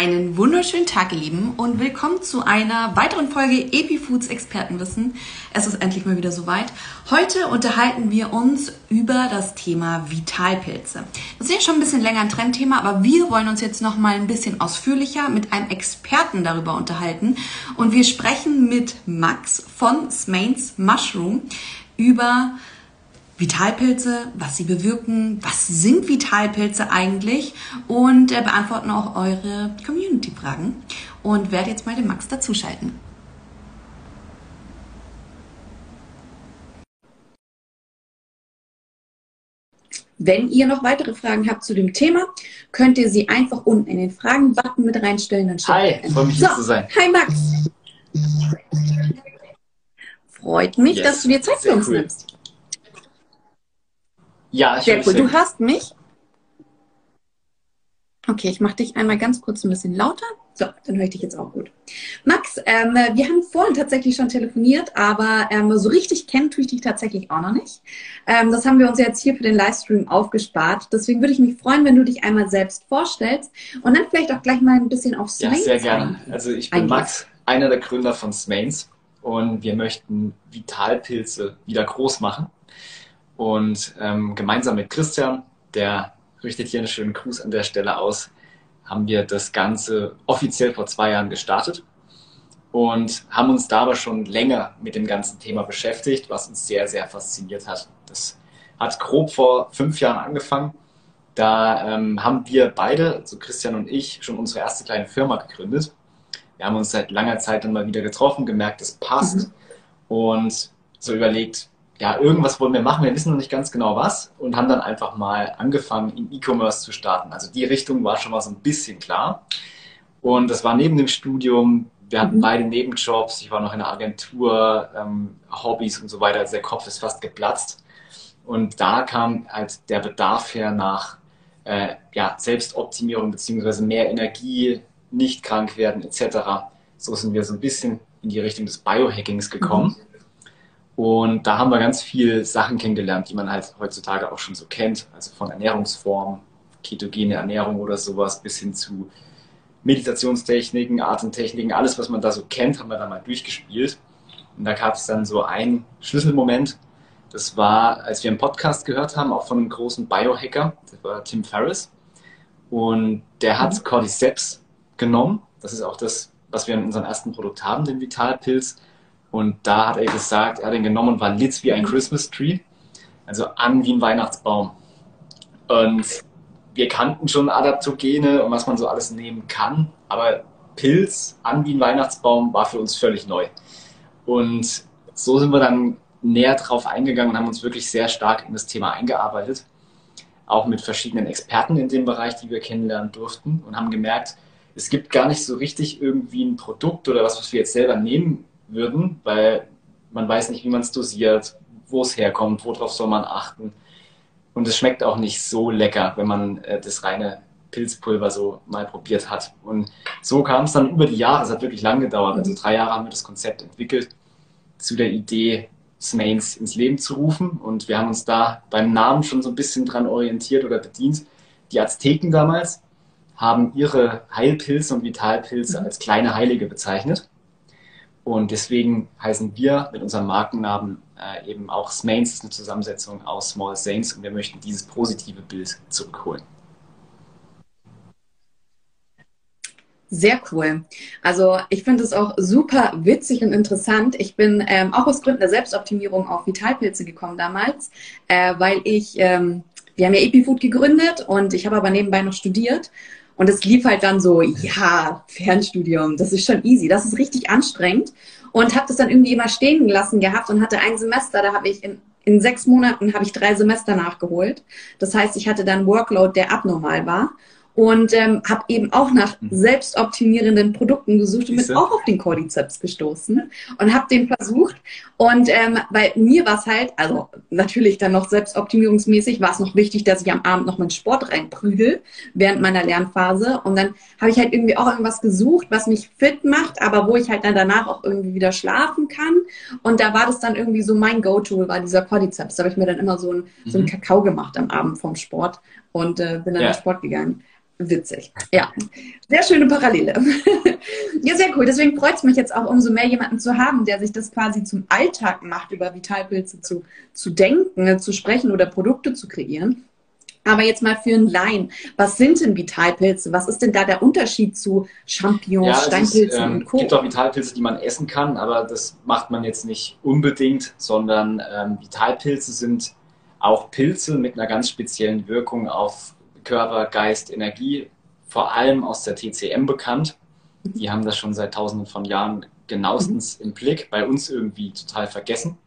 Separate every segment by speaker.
Speaker 1: Einen wunderschönen Tag, ihr Lieben, und willkommen zu einer weiteren Folge Epifoods Expertenwissen. Es ist endlich mal wieder soweit. Heute unterhalten wir uns über das Thema Vitalpilze. Das ist ja schon ein bisschen länger ein Trendthema, aber wir wollen uns jetzt noch mal ein bisschen ausführlicher mit einem Experten darüber unterhalten. Und wir sprechen mit Max von Smains Mushroom über Vitalpilze, was sie bewirken, was sind Vitalpilze eigentlich und äh, beantworten auch eure Community-Fragen und werde jetzt mal den Max dazuschalten. Wenn ihr noch weitere Fragen habt zu dem Thema, könnt ihr sie einfach unten in den Fragen-Button mit reinstellen.
Speaker 2: Dann Hi, freue mich so, hier zu sein.
Speaker 1: Hi Max. Freut mich, yes, dass du dir Zeit für uns cool. nimmst.
Speaker 2: Ja, ich
Speaker 1: Sehr cool. Du hörst mich? Okay, ich mache dich einmal ganz kurz ein bisschen lauter. So, dann höre ich dich jetzt auch gut. Max, ähm, wir haben vorhin tatsächlich schon telefoniert, aber ähm, so richtig kennen tue ich dich tatsächlich auch noch nicht. Ähm, das haben wir uns jetzt hier für den Livestream aufgespart. Deswegen würde ich mich freuen, wenn du dich einmal selbst vorstellst und dann vielleicht auch gleich mal ein bisschen auf
Speaker 2: Smains. Ja, sehr gerne. Also ich bin Max, einer der Gründer von Smains und wir möchten Vitalpilze wieder groß machen. Und ähm, gemeinsam mit Christian, der richtet hier einen schönen Gruß an der Stelle aus, haben wir das Ganze offiziell vor zwei Jahren gestartet und haben uns da aber schon länger mit dem ganzen Thema beschäftigt, was uns sehr, sehr fasziniert hat. Das hat grob vor fünf Jahren angefangen. Da ähm, haben wir beide, also Christian und ich, schon unsere erste kleine Firma gegründet. Wir haben uns seit langer Zeit dann mal wieder getroffen, gemerkt, es passt mhm. und so überlegt, ja, irgendwas wollen wir machen, wir wissen noch nicht ganz genau was und haben dann einfach mal angefangen, im E-Commerce zu starten. Also die Richtung war schon mal so ein bisschen klar. Und das war neben dem Studium, wir hatten mhm. beide Nebenjobs, ich war noch in der Agentur, ähm, Hobbys und so weiter, also der Kopf ist fast geplatzt. Und da kam halt der Bedarf her nach äh, ja, Selbstoptimierung beziehungsweise mehr Energie, nicht krank werden etc. So sind wir so ein bisschen in die Richtung des Biohackings gekommen. Mhm und da haben wir ganz viele Sachen kennengelernt, die man halt heutzutage auch schon so kennt. Also von Ernährungsformen, ketogene Ernährung oder sowas, bis hin zu Meditationstechniken, Atemtechniken, alles, was man da so kennt, haben wir da mal durchgespielt. Und da gab es dann so einen Schlüsselmoment. Das war, als wir einen Podcast gehört haben, auch von einem großen Biohacker, das war Tim Ferriss. Und der hat mhm. Cordyceps genommen. Das ist auch das, was wir in unserem ersten Produkt haben, den Vitalpilz und da hat er gesagt, er hat ihn genommen und war lit wie ein Christmas Tree. Also an wie ein Weihnachtsbaum. Und wir kannten schon Adaptogene und was man so alles nehmen kann. Aber Pilz an wie ein Weihnachtsbaum war für uns völlig neu. Und so sind wir dann näher drauf eingegangen und haben uns wirklich sehr stark in das Thema eingearbeitet. Auch mit verschiedenen Experten in dem Bereich, die wir kennenlernen durften und haben gemerkt, es gibt gar nicht so richtig irgendwie ein Produkt oder was, was wir jetzt selber nehmen würden, weil man weiß nicht, wie man es dosiert, wo es herkommt, worauf soll man achten. Und es schmeckt auch nicht so lecker, wenn man äh, das reine Pilzpulver so mal probiert hat. Und so kam es dann über die Jahre, es hat wirklich lang gedauert. Also drei Jahre haben wir das Konzept entwickelt, zu der Idee, Smains ins Leben zu rufen. Und wir haben uns da beim Namen schon so ein bisschen dran orientiert oder bedient. Die Azteken damals haben ihre Heilpilze und Vitalpilze als kleine Heilige bezeichnet. Und deswegen heißen wir mit unserem Markennamen äh, eben auch Smains, ist eine Zusammensetzung aus Small Saints und wir möchten dieses positive Bild zurückholen.
Speaker 1: Sehr cool. Also ich finde es auch super witzig und interessant. Ich bin ähm, auch aus Gründen der Selbstoptimierung auf Vitalpilze gekommen damals, äh, weil ich, ähm, wir haben ja Epifood gegründet und ich habe aber nebenbei noch studiert und es lief halt dann so, ja, Fernstudium, das ist schon easy, das ist richtig anstrengend. Und habe das dann irgendwie immer stehen gelassen gehabt und hatte ein Semester, da habe ich in, in sechs Monaten habe ich drei Semester nachgeholt. Das heißt, ich hatte dann Workload, der abnormal war und ähm, habe eben auch nach mhm. selbstoptimierenden Produkten gesucht und bin auch auf den Cordyceps gestoßen und habe den versucht. Und ähm, bei mir war es halt, also natürlich dann noch selbstoptimierungsmäßig, war es noch wichtig, dass ich am Abend noch meinen Sport reinprügel während meiner Lernphase. Und dann habe ich halt irgendwie auch irgendwas gesucht, was mich fit macht, aber wo ich halt dann danach auch irgendwie wieder schlafen kann. Und da war das dann irgendwie so mein Go-To, war dieser Cordyceps. Da habe ich mir dann immer so ein, mhm. so einen Kakao gemacht am Abend vom Sport und äh, bin dann ja. in Sport gegangen. Witzig. Ja, sehr schöne Parallele. ja, sehr cool. Deswegen freut es mich jetzt auch umso mehr, jemanden zu haben, der sich das quasi zum Alltag macht, über Vitalpilze zu, zu denken, zu sprechen oder Produkte zu kreieren. Aber jetzt mal für einen Laien, was sind denn Vitalpilze? Was ist denn da der Unterschied zu Champignons, ja, Steinpilzen ähm, und Co.?
Speaker 2: Es gibt auch Vitalpilze, die man essen kann, aber das macht man jetzt nicht unbedingt, sondern ähm, Vitalpilze sind auch Pilze mit einer ganz speziellen Wirkung auf Körper, Geist, Energie, vor allem aus der TCM bekannt. Die haben das schon seit tausenden von Jahren genauestens mhm. im Blick, bei uns irgendwie total vergessen.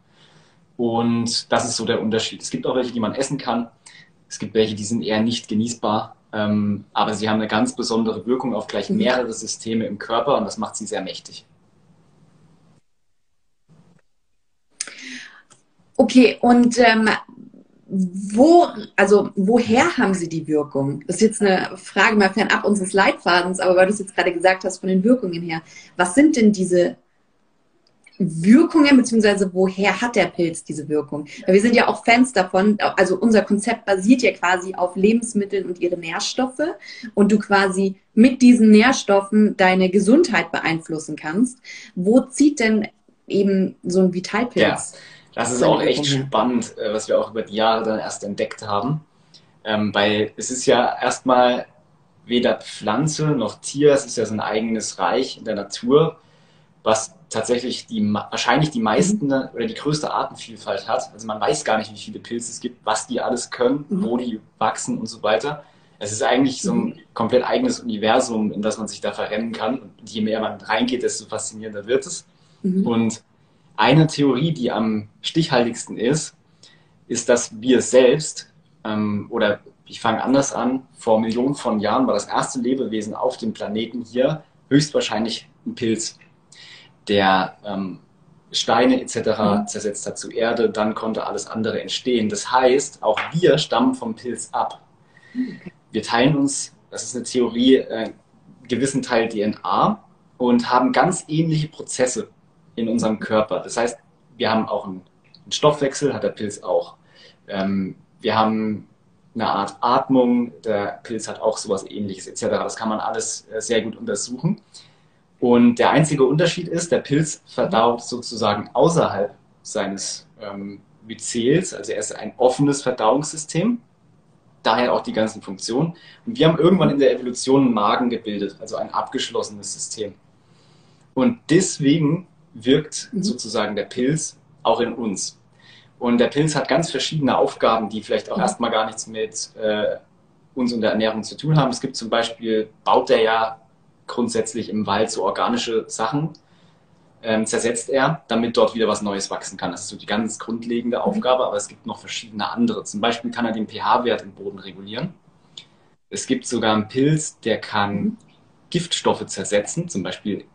Speaker 2: Und das ist so der Unterschied. Es gibt auch welche, die man essen kann. Es gibt welche, die sind eher nicht genießbar, ähm, aber sie haben eine ganz besondere Wirkung auf gleich mhm. mehrere Systeme im Körper und das macht sie sehr mächtig.
Speaker 1: Okay, und ähm, wo, also woher haben sie die Wirkung? Das ist jetzt eine Frage mal fernab unseres Leitfadens, aber weil du es jetzt gerade gesagt hast, von den Wirkungen her, was sind denn diese Wirkungen, beziehungsweise woher hat der Pilz diese Wirkung? Weil wir sind ja auch Fans davon, also unser Konzept basiert ja quasi auf Lebensmitteln und ihre Nährstoffe und du quasi mit diesen Nährstoffen deine Gesundheit beeinflussen kannst. Wo zieht denn eben so ein Vitalpilz?
Speaker 2: Ja, das ist auch echt spannend, äh, was wir auch über die Jahre dann erst entdeckt haben. Ähm, weil es ist ja erstmal weder Pflanze noch Tier, es ist ja so ein eigenes Reich in der Natur, was tatsächlich die, wahrscheinlich die meisten mhm. oder die größte Artenvielfalt hat. Also man weiß gar nicht, wie viele Pilze es gibt, was die alles können, mhm. wo die wachsen und so weiter. Es ist eigentlich so ein mhm. komplett eigenes Universum, in das man sich da verrennen kann. Und je mehr man reingeht, desto faszinierender wird es. Mhm. Und eine Theorie, die am stichhaltigsten ist, ist, dass wir selbst, ähm, oder ich fange anders an, vor Millionen von Jahren war das erste Lebewesen auf dem Planeten hier höchstwahrscheinlich ein Pilz der ähm, Steine etc. Mhm. zersetzt hat zu Erde, dann konnte alles andere entstehen. Das heißt, auch wir stammen vom Pilz ab. Wir teilen uns, das ist eine Theorie, äh, gewissen Teil DNA und haben ganz ähnliche Prozesse in unserem Körper. Das heißt, wir haben auch einen, Stoffwechsel, hat der Pilz auch. Ähm, wir haben eine Art Atmung, der Pilz hat auch sowas ähnliches etc. Das kann man alles äh, sehr gut untersuchen. Und der einzige Unterschied ist, der Pilz verdaut sozusagen außerhalb seines ähm, Myzels, also er ist ein offenes Verdauungssystem, daher auch die ganzen Funktionen. Und wir haben irgendwann in der Evolution einen Magen gebildet, also ein abgeschlossenes System. Und deswegen wirkt mhm. sozusagen der Pilz auch in uns. Und der Pilz hat ganz verschiedene Aufgaben, die vielleicht auch mhm. erstmal gar nichts mit äh, uns und der Ernährung zu tun haben. Es gibt zum Beispiel, baut er ja grundsätzlich im Wald so organische Sachen ähm, zersetzt er, damit dort wieder was Neues wachsen kann. Das ist so die ganz grundlegende mhm. Aufgabe, aber es gibt noch verschiedene andere. Zum Beispiel kann er den pH-Wert im Boden regulieren. Es gibt sogar einen Pilz, der kann mhm. Giftstoffe zersetzen. Zum Beispiel,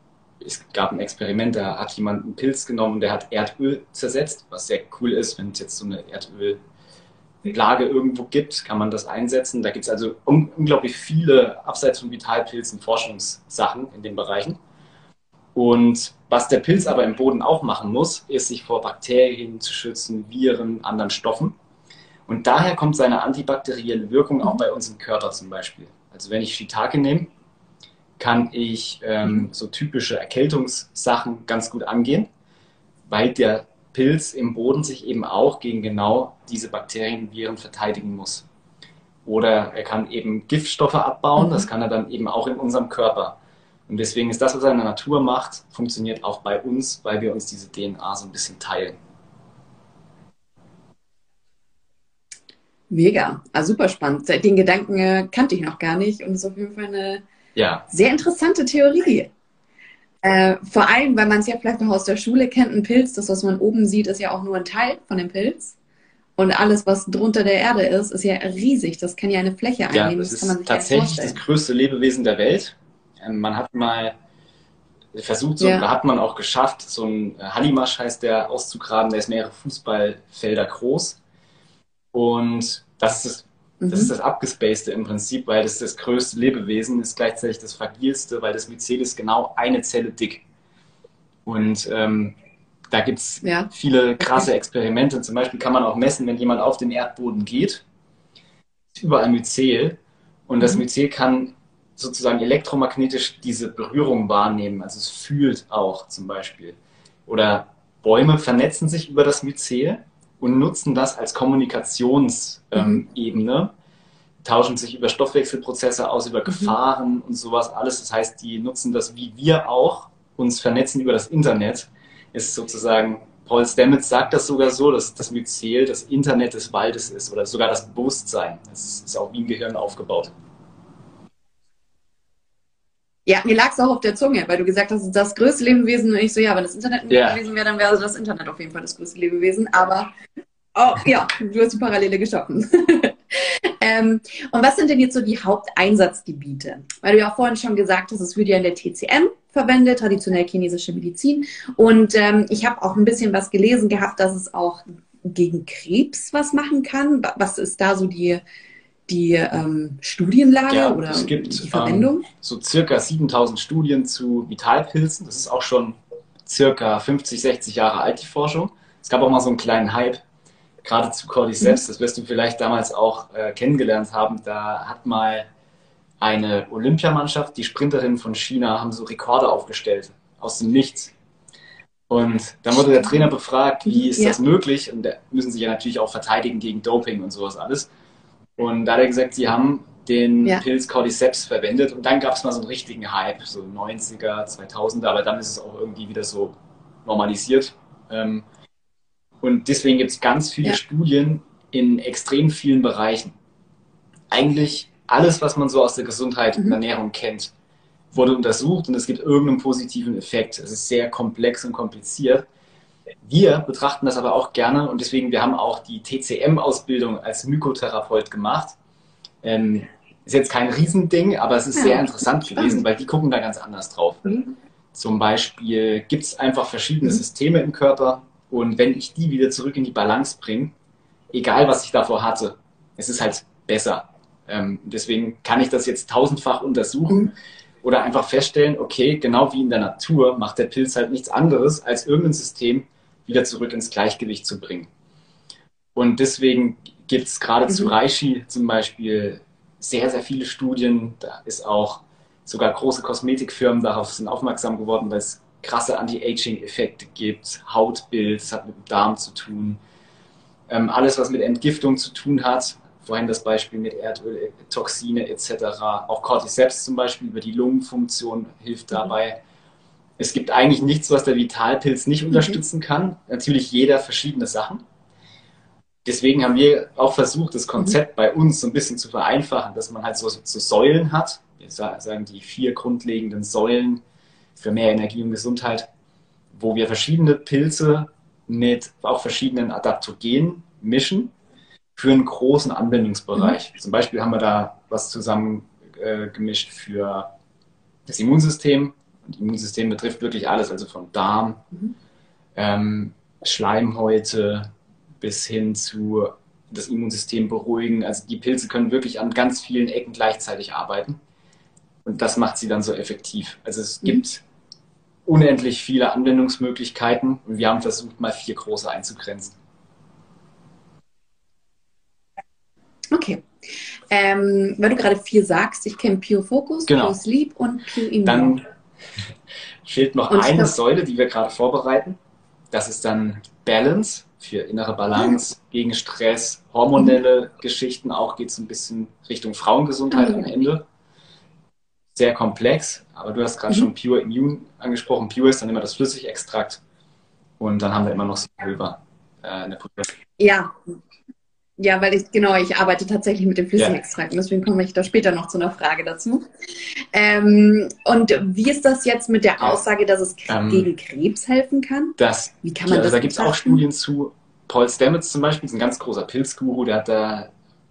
Speaker 2: es gab ein Experiment, da hat jemand einen Pilz genommen, der hat Erdöl zersetzt, was sehr cool ist, wenn es jetzt so eine Erdöl Lage irgendwo gibt, kann man das einsetzen. Da gibt es also un unglaublich viele, abseits von Vitalpilzen, Forschungssachen in den Bereichen. Und was der Pilz aber im Boden auch machen muss, ist sich vor Bakterien zu schützen, Viren, anderen Stoffen. Und daher kommt seine antibakterielle Wirkung auch bei uns im Körper zum Beispiel. Also wenn ich Shiitake nehme, kann ich ähm, so typische Erkältungssachen ganz gut angehen, weil der Pilz im Boden sich eben auch gegen genau diese Bakterien Viren verteidigen muss. Oder er kann eben Giftstoffe abbauen, das mhm. kann er dann eben auch in unserem Körper. Und deswegen ist das, was er in der Natur macht, funktioniert auch bei uns, weil wir uns diese DNA so ein bisschen teilen.
Speaker 1: Mega, also super spannend. Den Gedanken äh, kannte ich noch gar nicht und ist auf jeden Fall eine ja. sehr interessante Theorie. Äh, vor allem, weil man es ja vielleicht noch aus der Schule kennt, ein Pilz, das, was man oben sieht, ist ja auch nur ein Teil von dem Pilz. Und alles, was drunter der Erde ist, ist ja riesig. Das kann ja eine Fläche einnehmen. Ja,
Speaker 2: das, das ist tatsächlich das größte Lebewesen der Welt. Ähm, man hat mal versucht, so, ja. da hat man auch geschafft, so ein Hallimasch heißt der auszugraben, der ist mehrere Fußballfelder groß. Und das ist das das ist mhm. das Abgespacete im Prinzip, weil das das größte Lebewesen ist, gleichzeitig das fragilste, weil das Myzel ist genau eine Zelle dick. Und ähm, da gibt es ja. viele krasse Experimente. Zum Beispiel kann man auch messen, wenn jemand auf den Erdboden geht, überall Myzel Und das mhm. Myzel kann sozusagen elektromagnetisch diese Berührung wahrnehmen. Also es fühlt auch zum Beispiel. Oder Bäume vernetzen sich über das Myzel und nutzen das als Kommunikationsebene, ähm, tauschen sich über Stoffwechselprozesse aus, über mhm. Gefahren und sowas alles. Das heißt, die nutzen das wie wir auch, uns vernetzen über das Internet. Ist sozusagen, Paul Stamets sagt das sogar so, dass das Myzel das Internet des Waldes ist oder sogar das Bewusstsein. Das ist auch wie ein Gehirn aufgebaut.
Speaker 1: Ja, mir lag es auch auf der Zunge, weil du gesagt hast, das größte Lebewesen. Und ich so, ja, wenn das Internet ein yeah. Lebewesen wäre, dann wäre das Internet auf jeden Fall das größte Lebewesen. Aber oh, ja, du hast die Parallele geschaffen. ähm, und was sind denn jetzt so die Haupteinsatzgebiete? Weil du ja auch vorhin schon gesagt hast, es wird ja in der TCM verwendet, traditionell chinesische Medizin. Und ähm, ich habe auch ein bisschen was gelesen gehabt, dass es auch gegen Krebs was machen kann. Was ist da so die die ähm, Studienlage ja, oder
Speaker 2: es gibt, die Verwendung? Ähm, so circa 7000 Studien zu Vitalpilzen. Das ist auch schon circa 50, 60 Jahre alt, die Forschung. Es gab auch mal so einen kleinen Hype, gerade zu Cordyceps. Das wirst du vielleicht damals auch äh, kennengelernt haben. Da hat mal eine Olympiamannschaft, die Sprinterinnen von China, haben so Rekorde aufgestellt aus dem Nichts. Und dann wurde der Trainer befragt, wie ist ja. das möglich? Und da müssen sich ja natürlich auch verteidigen gegen Doping und sowas alles. Und da hat er gesagt, sie haben den ja. Pilz Cordyceps verwendet und dann gab es mal so einen richtigen Hype, so 90er, 2000er, aber dann ist es auch irgendwie wieder so normalisiert. Ähm, und deswegen gibt es ganz viele ja. Studien in extrem vielen Bereichen. Eigentlich alles, was man so aus der Gesundheit mhm. und Ernährung kennt, wurde untersucht und es gibt irgendeinen positiven Effekt. Es ist sehr komplex und kompliziert. Wir betrachten das aber auch gerne und deswegen, wir haben auch die TCM-Ausbildung als Mykotherapeut gemacht. Ähm, ist jetzt kein Riesending, aber es ist ja, sehr interessant gewesen, weil die gucken da ganz anders drauf. Mhm. Zum Beispiel gibt es einfach verschiedene mhm. Systeme im Körper und wenn ich die wieder zurück in die Balance bringe, egal was ich davor hatte, es ist halt besser. Ähm, deswegen kann ich das jetzt tausendfach untersuchen oder einfach feststellen, okay, genau wie in der Natur macht der Pilz halt nichts anderes als irgendein System, wieder zurück ins Gleichgewicht zu bringen. Und deswegen gibt es gerade mhm. zu Reishi zum Beispiel sehr, sehr viele Studien. Da ist auch sogar große Kosmetikfirmen darauf sind aufmerksam geworden, weil es krasse Anti-Aging-Effekte gibt, Hautbild, das hat mit dem Darm zu tun. Ähm, alles, was mit Entgiftung zu tun hat, vorhin das Beispiel mit Erdöl, Toxine etc., auch Cordyceps zum Beispiel über die Lungenfunktion hilft mhm. dabei. Es gibt eigentlich nichts, was der Vitalpilz nicht mhm. unterstützen kann. Natürlich jeder verschiedene Sachen. Deswegen haben wir auch versucht, das Konzept mhm. bei uns so ein bisschen zu vereinfachen, dass man halt so, so Säulen hat. Wir sagen die vier grundlegenden Säulen für mehr Energie und Gesundheit, wo wir verschiedene Pilze mit auch verschiedenen Adaptogenen mischen für einen großen Anwendungsbereich. Mhm. Zum Beispiel haben wir da was zusammen äh, gemischt für das Immunsystem, und Immunsystem betrifft wirklich alles, also von Darm, mhm. ähm, Schleimhäute bis hin zu das Immunsystem beruhigen. Also die Pilze können wirklich an ganz vielen Ecken gleichzeitig arbeiten. Und das macht sie dann so effektiv. Also es mhm. gibt unendlich viele Anwendungsmöglichkeiten und wir haben versucht, mal vier große einzugrenzen.
Speaker 1: Okay. Ähm, weil du gerade vier sagst, ich kenne Pure Focus,
Speaker 2: genau.
Speaker 1: Pure Sleep und Pure Immune.
Speaker 2: Dann fehlt noch Und eine Säule, die wir gerade vorbereiten. Das ist dann Balance für innere Balance, mhm. gegen Stress, hormonelle mhm. Geschichten. Auch geht es ein bisschen Richtung Frauengesundheit mhm. am Ende. Sehr komplex, aber du hast gerade mhm. schon Pure Immune angesprochen. Pure ist dann immer das Flüssigextrakt. Und dann haben wir immer noch Silber
Speaker 1: äh, in der Puder. Ja, ja, weil ich, genau, ich arbeite tatsächlich mit dem Flüssigextrakt ja. deswegen komme ich da später noch zu einer Frage dazu. Ähm, und wie ist das jetzt mit der Aussage, dass es ähm, gegen Krebs helfen kann?
Speaker 2: Das, wie kann man ja, das Da gibt es auch Studien zu. Paul Stamets zum Beispiel ist ein ganz großer Pilzguru, der hat da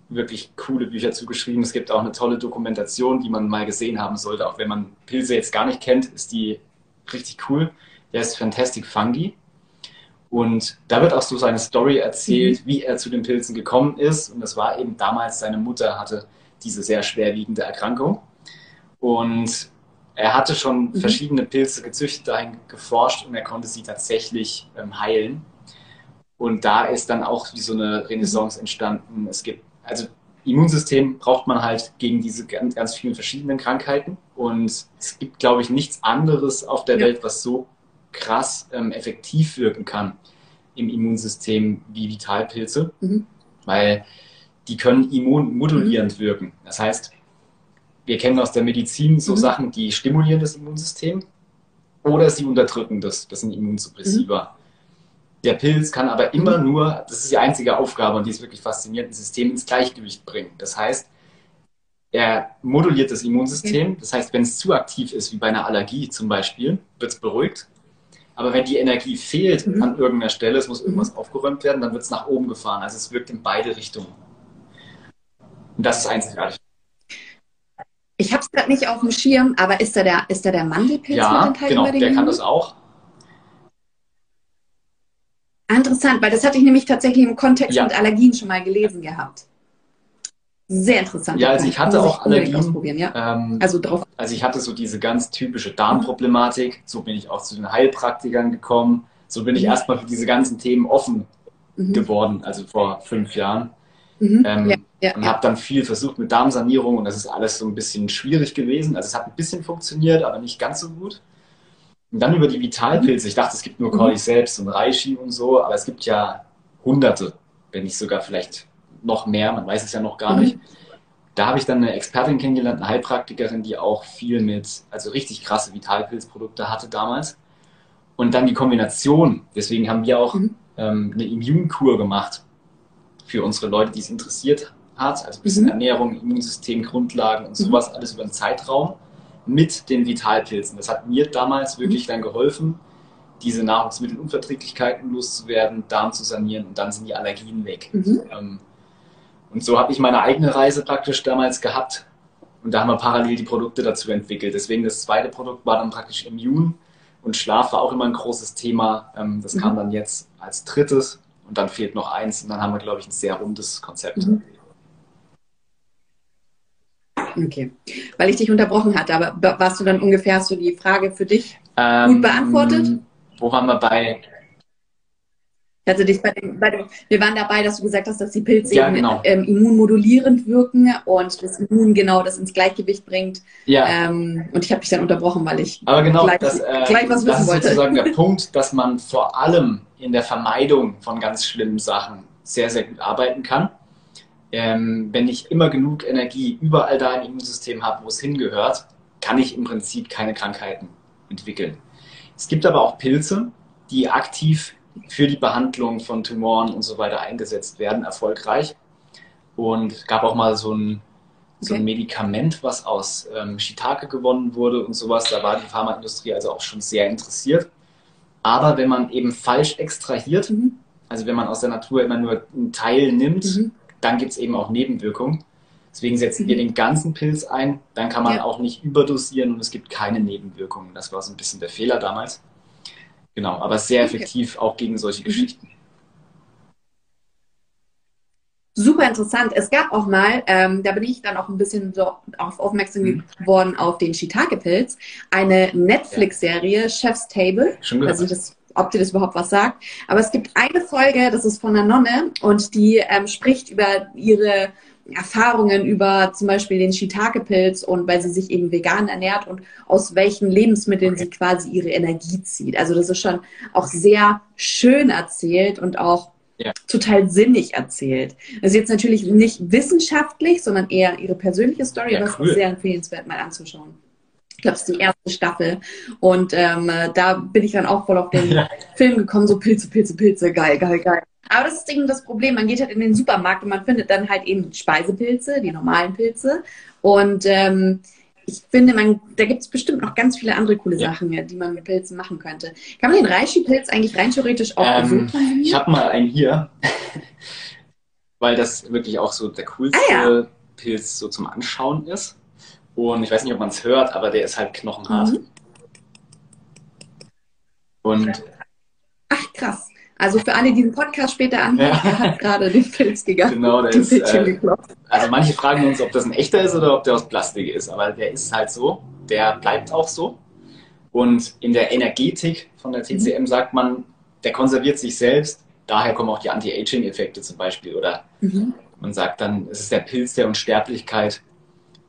Speaker 2: wirklich coole Bücher zugeschrieben. Es gibt auch eine tolle Dokumentation, die man mal gesehen haben sollte, auch wenn man Pilze jetzt gar nicht kennt, ist die richtig cool. Der ist Fantastic Fungi und da wird auch so seine Story erzählt, mhm. wie er zu den Pilzen gekommen ist. Und das war eben damals, seine Mutter hatte diese sehr schwerwiegende Erkrankung. Und er hatte schon mhm. verschiedene Pilze gezüchtet, dahin geforscht und er konnte sie tatsächlich ähm, heilen. Und da ist dann auch wie so eine Renaissance entstanden. Es gibt, also Immunsystem braucht man halt gegen diese ganz, ganz vielen verschiedenen Krankheiten. Und es gibt, glaube ich, nichts anderes auf der ja. Welt, was so krass ähm, effektiv wirken kann im Immunsystem wie Vitalpilze, mhm. weil die können immunmodulierend mhm. wirken. Das heißt, wir kennen aus der Medizin so mhm. Sachen, die stimulieren das Immunsystem oder sie unterdrücken das. Das sind Immunsuppressiva. Der Pilz kann aber immer nur, das ist die einzige Aufgabe und die ist wirklich faszinierend, ein System ins Gleichgewicht bringen. Das heißt, er moduliert das Immunsystem. Das heißt, wenn es zu aktiv ist, wie bei einer Allergie zum Beispiel, wird es beruhigt. Aber wenn die Energie fehlt mhm. an irgendeiner Stelle, es muss irgendwas mhm. aufgeräumt werden, dann wird es nach oben gefahren. Also es wirkt in beide Richtungen. Und das ist einzigartig.
Speaker 1: Ich habe es gerade nicht auf dem Schirm, aber ist da der, ist da der Mandelpilz
Speaker 2: ja, mit enthalten? Genau, der kann das auch.
Speaker 1: Interessant, weil das hatte ich nämlich tatsächlich im Kontext ja. mit Allergien schon mal gelesen gehabt. Sehr interessant.
Speaker 2: Ja, also ich hatte auch Allergien. Ja. Ähm, also drauf. Also ich hatte so diese ganz typische Darmproblematik. So bin ich auch zu den Heilpraktikern gekommen. So bin ich mhm. erstmal für diese ganzen Themen offen mhm. geworden, also vor fünf Jahren. Mhm. Ähm, ja, ja, und habe dann viel versucht mit Darmsanierung und das ist alles so ein bisschen schwierig gewesen. Also es hat ein bisschen funktioniert, aber nicht ganz so gut. Und dann über die Vitalpilze. Ich dachte, es gibt nur mhm. Cordy selbst und Reishi und so, aber es gibt ja hunderte, wenn nicht sogar vielleicht noch mehr, man weiß es ja noch gar mhm. nicht. Da habe ich dann eine Expertin kennengelernt, eine Heilpraktikerin, die auch viel mit, also richtig krasse Vitalpilzprodukte hatte damals. Und dann die Kombination, deswegen haben wir auch mhm. ähm, eine Immunkur gemacht für unsere Leute, die es interessiert hat. Also ein bisschen mhm. Ernährung, Immunsystem, Grundlagen und mhm. sowas, alles über einen Zeitraum mit den Vitalpilzen. Das hat mir damals wirklich mhm. dann geholfen, diese Nahrungsmittelunverträglichkeiten loszuwerden, Darm zu sanieren und dann sind die Allergien weg. Mhm. Ähm, und so habe ich meine eigene Reise praktisch damals gehabt und da haben wir parallel die Produkte dazu entwickelt. Deswegen das zweite Produkt war dann praktisch Immun und Schlaf war auch immer ein großes Thema. Ähm, das mhm. kam dann jetzt als drittes und dann fehlt noch eins und dann haben wir, glaube ich, ein sehr rundes Konzept. Mhm.
Speaker 1: Okay, weil ich dich unterbrochen hatte, aber warst du dann ungefähr so die Frage für dich ähm, gut beantwortet?
Speaker 2: Wo waren wir bei?
Speaker 1: Also dich bei dem, bei dem, wir waren dabei, dass du gesagt hast, dass die Pilze ja, genau. ähm, immunmodulierend wirken und das Immun genau das ins Gleichgewicht bringt. Ja. Ähm, und ich habe dich dann unterbrochen, weil ich
Speaker 2: Aber genau, gleich, das, äh, gleich was wissen das ist wollte. sozusagen der Punkt, dass man vor allem in der Vermeidung von ganz schlimmen Sachen sehr, sehr gut arbeiten kann. Ähm, wenn ich immer genug Energie überall da im Immunsystem habe, wo es hingehört, kann ich im Prinzip keine Krankheiten entwickeln. Es gibt aber auch Pilze, die aktiv für die Behandlung von Tumoren und so weiter eingesetzt werden, erfolgreich. Und gab auch mal so ein, so ein Medikament, was aus ähm, Shiitake gewonnen wurde und sowas. Da war die Pharmaindustrie also auch schon sehr interessiert. Aber wenn man eben falsch extrahiert, also wenn man aus der Natur immer nur einen Teil nimmt, mhm. Dann gibt es eben auch Nebenwirkungen. Deswegen setzen mhm. wir den ganzen Pilz ein, dann kann man ja. auch nicht überdosieren und es gibt keine Nebenwirkungen. Das war so ein bisschen der Fehler damals. Genau, aber sehr effektiv okay. auch gegen solche mhm. Geschichten.
Speaker 1: Super interessant. Es gab auch mal, ähm, da bin ich dann auch ein bisschen so auf aufmerksam mhm. geworden auf den Shiitake-Pilz, eine Netflix-Serie. Chef's Table. Schon gehört. Also das, ob dir das überhaupt was sagt. Aber es gibt eine Folge, das ist von einer Nonne und die ähm, spricht über ihre Erfahrungen über zum Beispiel den Shiitake-Pilz und weil sie sich eben vegan ernährt und aus welchen Lebensmitteln sie quasi ihre Energie zieht. Also das ist schon auch sehr schön erzählt und auch ja. total sinnig erzählt. Also jetzt natürlich nicht wissenschaftlich, sondern eher ihre persönliche Story, ja, aber cool. es ist sehr empfehlenswert mal anzuschauen. Ich glaube, es ist die erste Staffel. Und ähm, da bin ich dann auch voll auf den ja. Film gekommen, so Pilze, Pilze, Pilze, geil, geil, geil. Aber das ist eben das Problem. Man geht halt in den Supermarkt und man findet dann halt eben Speisepilze, die normalen Pilze. Und ähm, ich finde, man, da gibt es bestimmt noch ganz viele andere coole ja. Sachen, die man mit Pilzen machen könnte. Kann man den Reishi-Pilz eigentlich rein theoretisch auch ähm, konsumieren?
Speaker 2: Ich habe mal einen hier, weil das wirklich auch so der coolste ah, ja. Pilz so zum Anschauen ist. Und ich weiß nicht, ob man es hört, aber der ist halt knochenhart. Mhm.
Speaker 1: Und Ach, krass. Also für alle, die den Podcast später anhören, ja. er hat gerade den Pilz gegangen.
Speaker 2: Genau, der ist. Äh, also manche fragen uns, ob das ein echter ist oder ob der aus Plastik ist. Aber der ist halt so. Der bleibt auch so. Und in der Energetik von der TCM mhm. sagt man, der konserviert sich selbst. Daher kommen auch die Anti-Aging-Effekte zum Beispiel. Oder mhm. Man sagt dann, es ist der Pilz der Unsterblichkeit.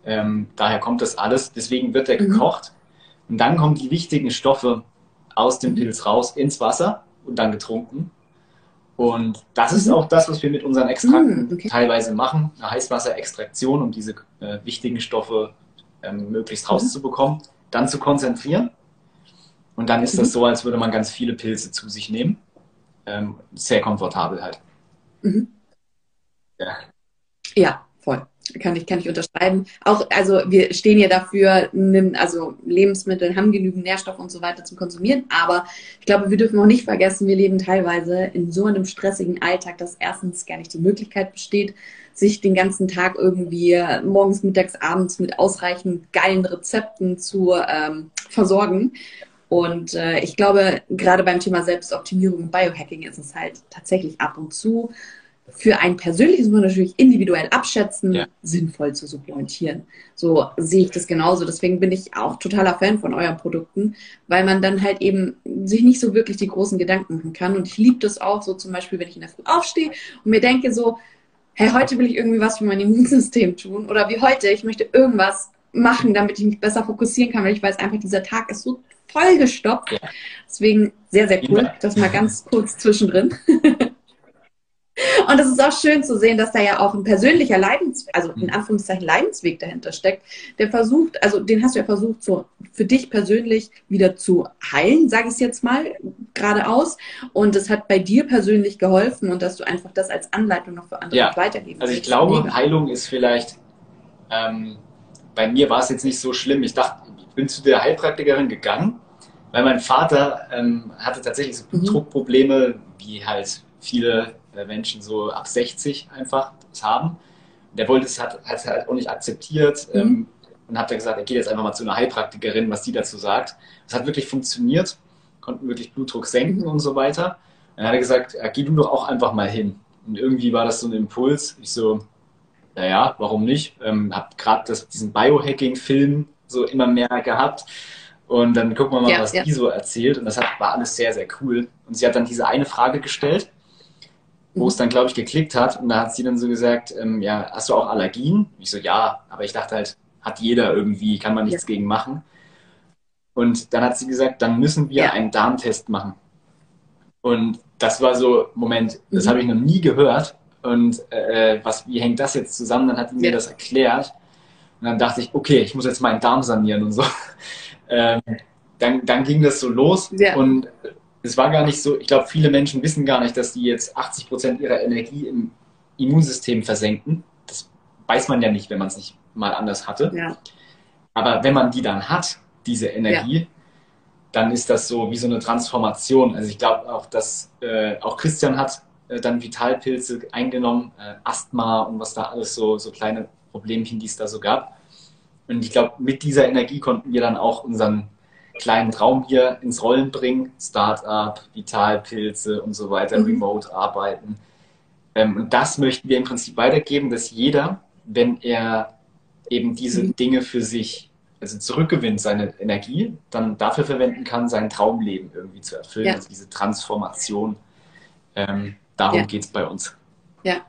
Speaker 2: Ähm, daher kommt das alles. Deswegen wird er mhm. gekocht. Und dann kommen die wichtigen Stoffe aus dem Pilz raus ins Wasser und dann getrunken. Und das ist mhm. auch das, was wir mit unseren Extrakten mhm, okay. teilweise machen. Eine Heißwasserextraktion, um diese äh, wichtigen Stoffe ähm, möglichst mhm. rauszubekommen, dann zu konzentrieren. Und dann ist mhm. das so, als würde man ganz viele Pilze zu sich nehmen. Ähm, sehr komfortabel halt. Mhm.
Speaker 1: Ja. ja, voll. Kann ich, kann ich unterschreiben. Auch, also wir stehen ja dafür, also Lebensmittel haben genügend Nährstoffe und so weiter zum Konsumieren. Aber ich glaube, wir dürfen auch nicht vergessen, wir leben teilweise in so einem stressigen Alltag, dass erstens gar nicht die Möglichkeit besteht, sich den ganzen Tag irgendwie morgens, mittags, abends mit ausreichend geilen Rezepten zu ähm, versorgen. Und äh, ich glaube, gerade beim Thema Selbstoptimierung und Biohacking ist es halt tatsächlich ab und zu für ein persönliches muss natürlich individuell abschätzen, ja. sinnvoll zu supplementieren. So sehe ich das genauso. Deswegen bin ich auch totaler Fan von euren Produkten, weil man dann halt eben sich nicht so wirklich die großen Gedanken machen kann. Und ich liebe das auch so zum Beispiel, wenn ich in der Früh aufstehe und mir denke so, hey, heute will ich irgendwie was für mein Immunsystem tun oder wie heute, ich möchte irgendwas machen, damit ich mich besser fokussieren kann, weil ich weiß einfach, dieser Tag ist so vollgestopft. Ja. Deswegen sehr, sehr cool. Das mal ganz kurz zwischendrin. Und es ist auch schön zu sehen, dass da ja auch ein persönlicher Leidensweg, also in Anführungszeichen Leidensweg dahinter steckt, der versucht, also den hast du ja versucht, so für dich persönlich wieder zu heilen, sage ich es jetzt mal geradeaus. Und es hat bei dir persönlich geholfen und dass du einfach das als Anleitung noch für andere
Speaker 2: ja. weitergeben Also ich glaube, Heilung ist vielleicht, ähm, bei mir war es jetzt nicht so schlimm. Ich dachte, ich bin zu der Heilpraktikerin gegangen, weil mein Vater ähm, hatte tatsächlich so mhm. Blutdruckprobleme, wie halt viele Menschen so ab 60 einfach das haben. Der wollte es, hat, es halt auch nicht akzeptiert mhm. ähm, und hat dann gesagt, er geht jetzt einfach mal zu einer Heilpraktikerin, was die dazu sagt. Das hat wirklich funktioniert, konnten wirklich Blutdruck senken und so weiter. Und dann hat er gesagt, ja, geh du doch auch einfach mal hin. Und irgendwie war das so ein Impuls. Ich so, naja, warum nicht? Ähm, hab gerade diesen Biohacking-Film so immer mehr gehabt. Und dann gucken wir mal, ja, was ja. die so erzählt. Und das hat, war alles sehr, sehr cool. Und sie hat dann diese eine Frage gestellt wo es dann, glaube ich, geklickt hat. Und da hat sie dann so gesagt, ähm, ja, hast du auch Allergien? Ich so, ja, aber ich dachte halt, hat jeder irgendwie, kann man nichts ja. gegen machen. Und dann hat sie gesagt, dann müssen wir ja. einen Darmtest machen. Und das war so, Moment, das mhm. habe ich noch nie gehört. Und äh, was, wie hängt das jetzt zusammen? Dann hat sie mir ja. das erklärt. Und dann dachte ich, okay, ich muss jetzt meinen Darm sanieren und so. Ähm, dann, dann ging das so los. Und es war gar nicht so, ich glaube, viele Menschen wissen gar nicht, dass die jetzt 80 Prozent ihrer Energie im Immunsystem versenken. Das weiß man ja nicht, wenn man es nicht mal anders hatte. Ja. Aber wenn man die dann hat, diese Energie, ja. dann ist das so wie so eine Transformation. Also ich glaube auch, dass äh, auch Christian hat äh, dann Vitalpilze eingenommen, äh, Asthma und was da alles so, so kleine Problemchen, die es da so gab. Und ich glaube, mit dieser Energie konnten wir dann auch unseren kleinen Traum hier ins Rollen bringen. Startup, Vitalpilze und so weiter, mhm. remote arbeiten. Ähm, und das möchten wir im Prinzip weitergeben, dass jeder, wenn er eben diese mhm. Dinge für sich, also zurückgewinnt, seine Energie, dann dafür verwenden kann, sein Traumleben irgendwie zu erfüllen, ja. also diese Transformation. Ähm, darum ja. geht es bei uns.
Speaker 1: Ja,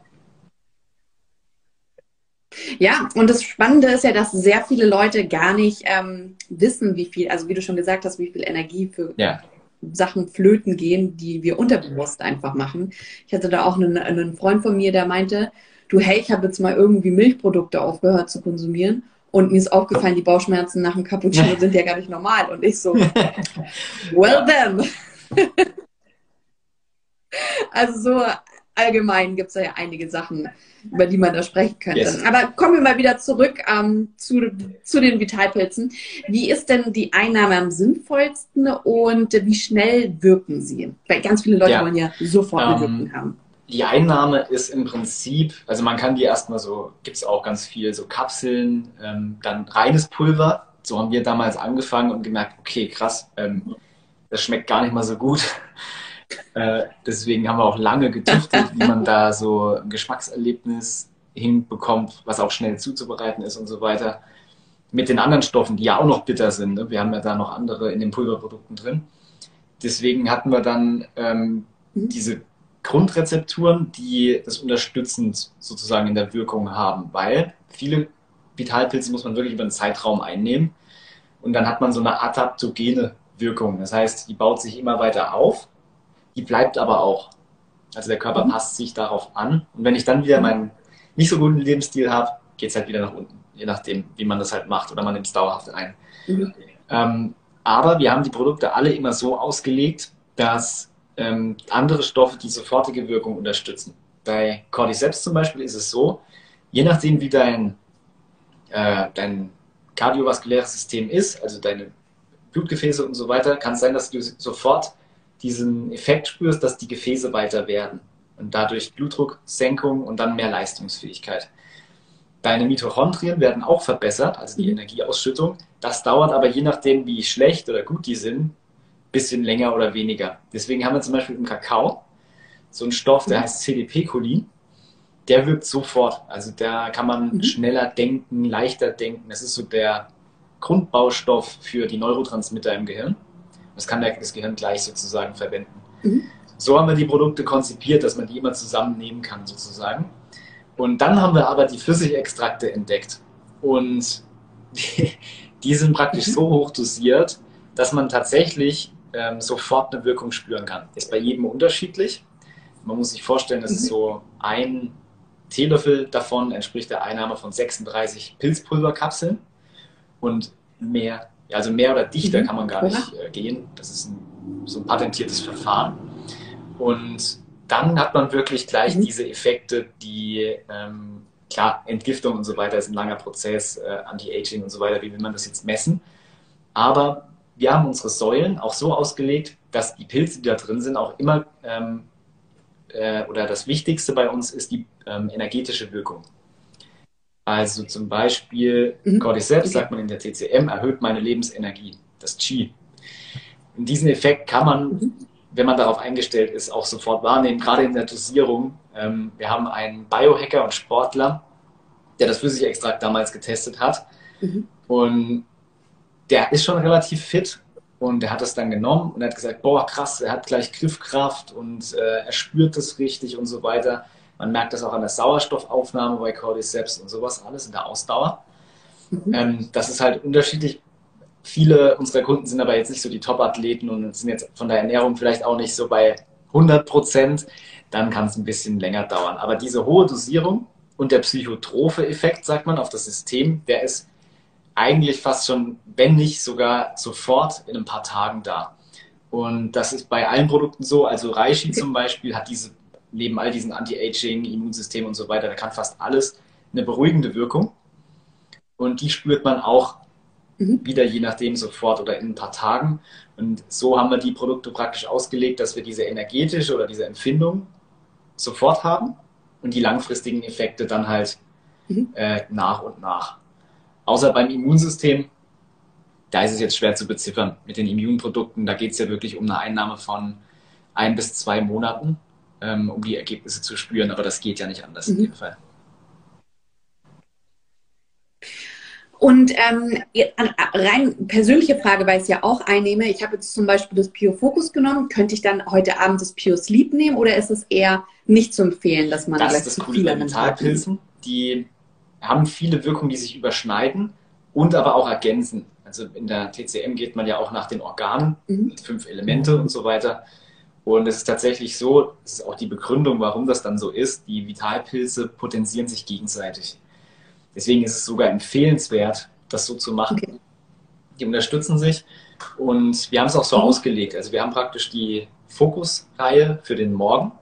Speaker 1: ja, und das Spannende ist ja, dass sehr viele Leute gar nicht ähm, wissen, wie viel, also wie du schon gesagt hast, wie viel Energie für ja. Sachen flöten gehen, die wir unterbewusst einfach machen. Ich hatte da auch einen, einen Freund von mir, der meinte, du, hey, ich habe jetzt mal irgendwie Milchprodukte aufgehört zu konsumieren und mir ist aufgefallen, die Bauchschmerzen nach dem Cappuccino sind ja gar nicht normal. Und ich so, well then. also so allgemein gibt es ja einige Sachen, über die man da sprechen könnte. Yes. Aber kommen wir mal wieder zurück ähm, zu, zu den Vitalpilzen. Wie ist denn die Einnahme am sinnvollsten und wie schnell wirken sie? Weil ganz viele Leute ja. wollen ja sofort eine ähm, Wirkung haben.
Speaker 2: Die Einnahme ist im Prinzip, also man kann die erstmal so, gibt es auch ganz viel, so Kapseln, ähm, dann reines Pulver. So haben wir damals angefangen und gemerkt, okay, krass, ähm, das schmeckt gar nicht mal so gut. Äh, deswegen haben wir auch lange getüftelt, wie man da so ein Geschmackserlebnis hinbekommt, was auch schnell zuzubereiten ist und so weiter. Mit den anderen Stoffen, die ja auch noch bitter sind. Ne? Wir haben ja da noch andere in den Pulverprodukten drin. Deswegen hatten wir dann ähm, mhm. diese Grundrezepturen, die das unterstützend sozusagen in der Wirkung haben, weil viele Vitalpilze muss man wirklich über einen Zeitraum einnehmen und dann hat man so eine adaptogene Wirkung. Das heißt, die baut sich immer weiter auf, die bleibt aber auch. Also der Körper mhm. passt sich darauf an und wenn ich dann wieder meinen nicht so guten Lebensstil habe, geht es halt wieder nach unten, je nachdem, wie man das halt macht oder man nimmt es dauerhaft ein. Mhm. Ähm, aber wir haben die Produkte alle immer so ausgelegt, dass ähm, andere Stoffe die sofortige Wirkung unterstützen. Bei Cordyceps zum Beispiel ist es so, je nachdem wie dein, äh, dein kardiovaskuläres System ist, also deine Blutgefäße und so weiter, kann es sein, dass du sofort diesen Effekt spürst, dass die Gefäße weiter werden und dadurch Blutdrucksenkung und dann mehr Leistungsfähigkeit. Deine Mitochondrien werden auch verbessert, also die mhm. Energieausschüttung. Das dauert aber je nachdem, wie schlecht oder gut die sind, ein bisschen länger oder weniger. Deswegen haben wir zum Beispiel im Kakao so einen Stoff, der mhm. heißt CDP-Cholin. Der wirkt sofort. Also da kann man mhm. schneller denken, leichter denken. Das ist so der Grundbaustoff für die Neurotransmitter im Gehirn. Das kann das Gehirn gleich sozusagen verwenden. Mhm. So haben wir die Produkte konzipiert, dass man die immer zusammennehmen kann sozusagen. Und dann haben wir aber die Flüssigextrakte entdeckt. Und die, die sind praktisch mhm. so hoch dosiert, dass man tatsächlich ähm, sofort eine Wirkung spüren kann. Ist bei jedem unterschiedlich. Man muss sich vorstellen, dass mhm. so ein Teelöffel davon entspricht der Einnahme von 36 Pilzpulverkapseln. Und mehr, also mehr oder dichter mhm. kann man gar nicht äh, gehen. Das ist ein, so ein patentiertes Verfahren. Und dann hat man wirklich gleich mhm. diese Effekte, die ähm, klar, Entgiftung und so weiter ist ein langer Prozess, äh, Anti-Aging und so weiter, wie will man das jetzt messen? Aber wir haben unsere Säulen auch so ausgelegt, dass die Pilze, die da drin sind, auch immer ähm, äh, oder das Wichtigste bei uns ist die ähm, energetische Wirkung. Also zum Beispiel mhm. Cordyceps, sagt man in der TCM, erhöht meine Lebensenergie, das Qi. Und diesen Effekt kann man mhm wenn man darauf eingestellt ist, auch sofort wahrnehmen, gerade in der Dosierung. Ähm, wir haben einen Biohacker und Sportler, der das Flüssigextrakt damals getestet hat. Mhm. Und der ist schon relativ fit und der hat das dann genommen und hat gesagt, boah, krass, er hat gleich Griffkraft und äh, er spürt das richtig und so weiter. Man merkt das auch an der Sauerstoffaufnahme bei Cordyceps und sowas alles in der Ausdauer. Mhm. Ähm, das ist halt unterschiedlich Viele unserer Kunden sind aber jetzt nicht so die Top-Athleten und sind jetzt von der Ernährung vielleicht auch nicht so bei 100 Prozent. Dann kann es ein bisschen länger dauern. Aber diese hohe Dosierung und der psychotrophe Effekt, sagt man, auf das System, der ist eigentlich fast schon, wenn nicht sogar sofort in ein paar Tagen da. Und das ist bei allen Produkten so. Also Reishi zum Beispiel hat diese, neben all diesen Anti-Aging, Immunsystem und so weiter, da kann fast alles eine beruhigende Wirkung. Und die spürt man auch Mhm. Wieder je nachdem sofort oder in ein paar Tagen. Und so haben wir die Produkte praktisch ausgelegt, dass wir diese energetische oder diese Empfindung sofort haben und die langfristigen Effekte dann halt mhm. äh, nach und nach. Außer beim Immunsystem, da ist es jetzt schwer zu beziffern mit den Immunprodukten. Da geht es ja wirklich um eine Einnahme von ein bis zwei Monaten, ähm, um die Ergebnisse zu spüren. Aber das geht ja nicht anders mhm. in dem Fall.
Speaker 1: Und ähm, rein persönliche Frage, weil ich es ja auch einnehme. Ich habe jetzt zum Beispiel das Pure Focus genommen. Könnte ich dann heute Abend das Pure Sleep nehmen oder ist es eher nicht zu empfehlen, dass man
Speaker 2: das ist das Coole bei Mentalpilzen. Die haben viele Wirkungen, die sich überschneiden und aber auch ergänzen. Also in der TCM geht man ja auch nach den Organen, mhm. fünf Elemente und so weiter. Und es ist tatsächlich so, das ist auch die Begründung, warum das dann so ist, die Vitalpilze potenzieren sich gegenseitig. Deswegen ist es sogar empfehlenswert, das so zu machen. Okay. Die unterstützen sich und wir haben es auch so mhm. ausgelegt. Also wir haben praktisch die Fokusreihe für den Morgen.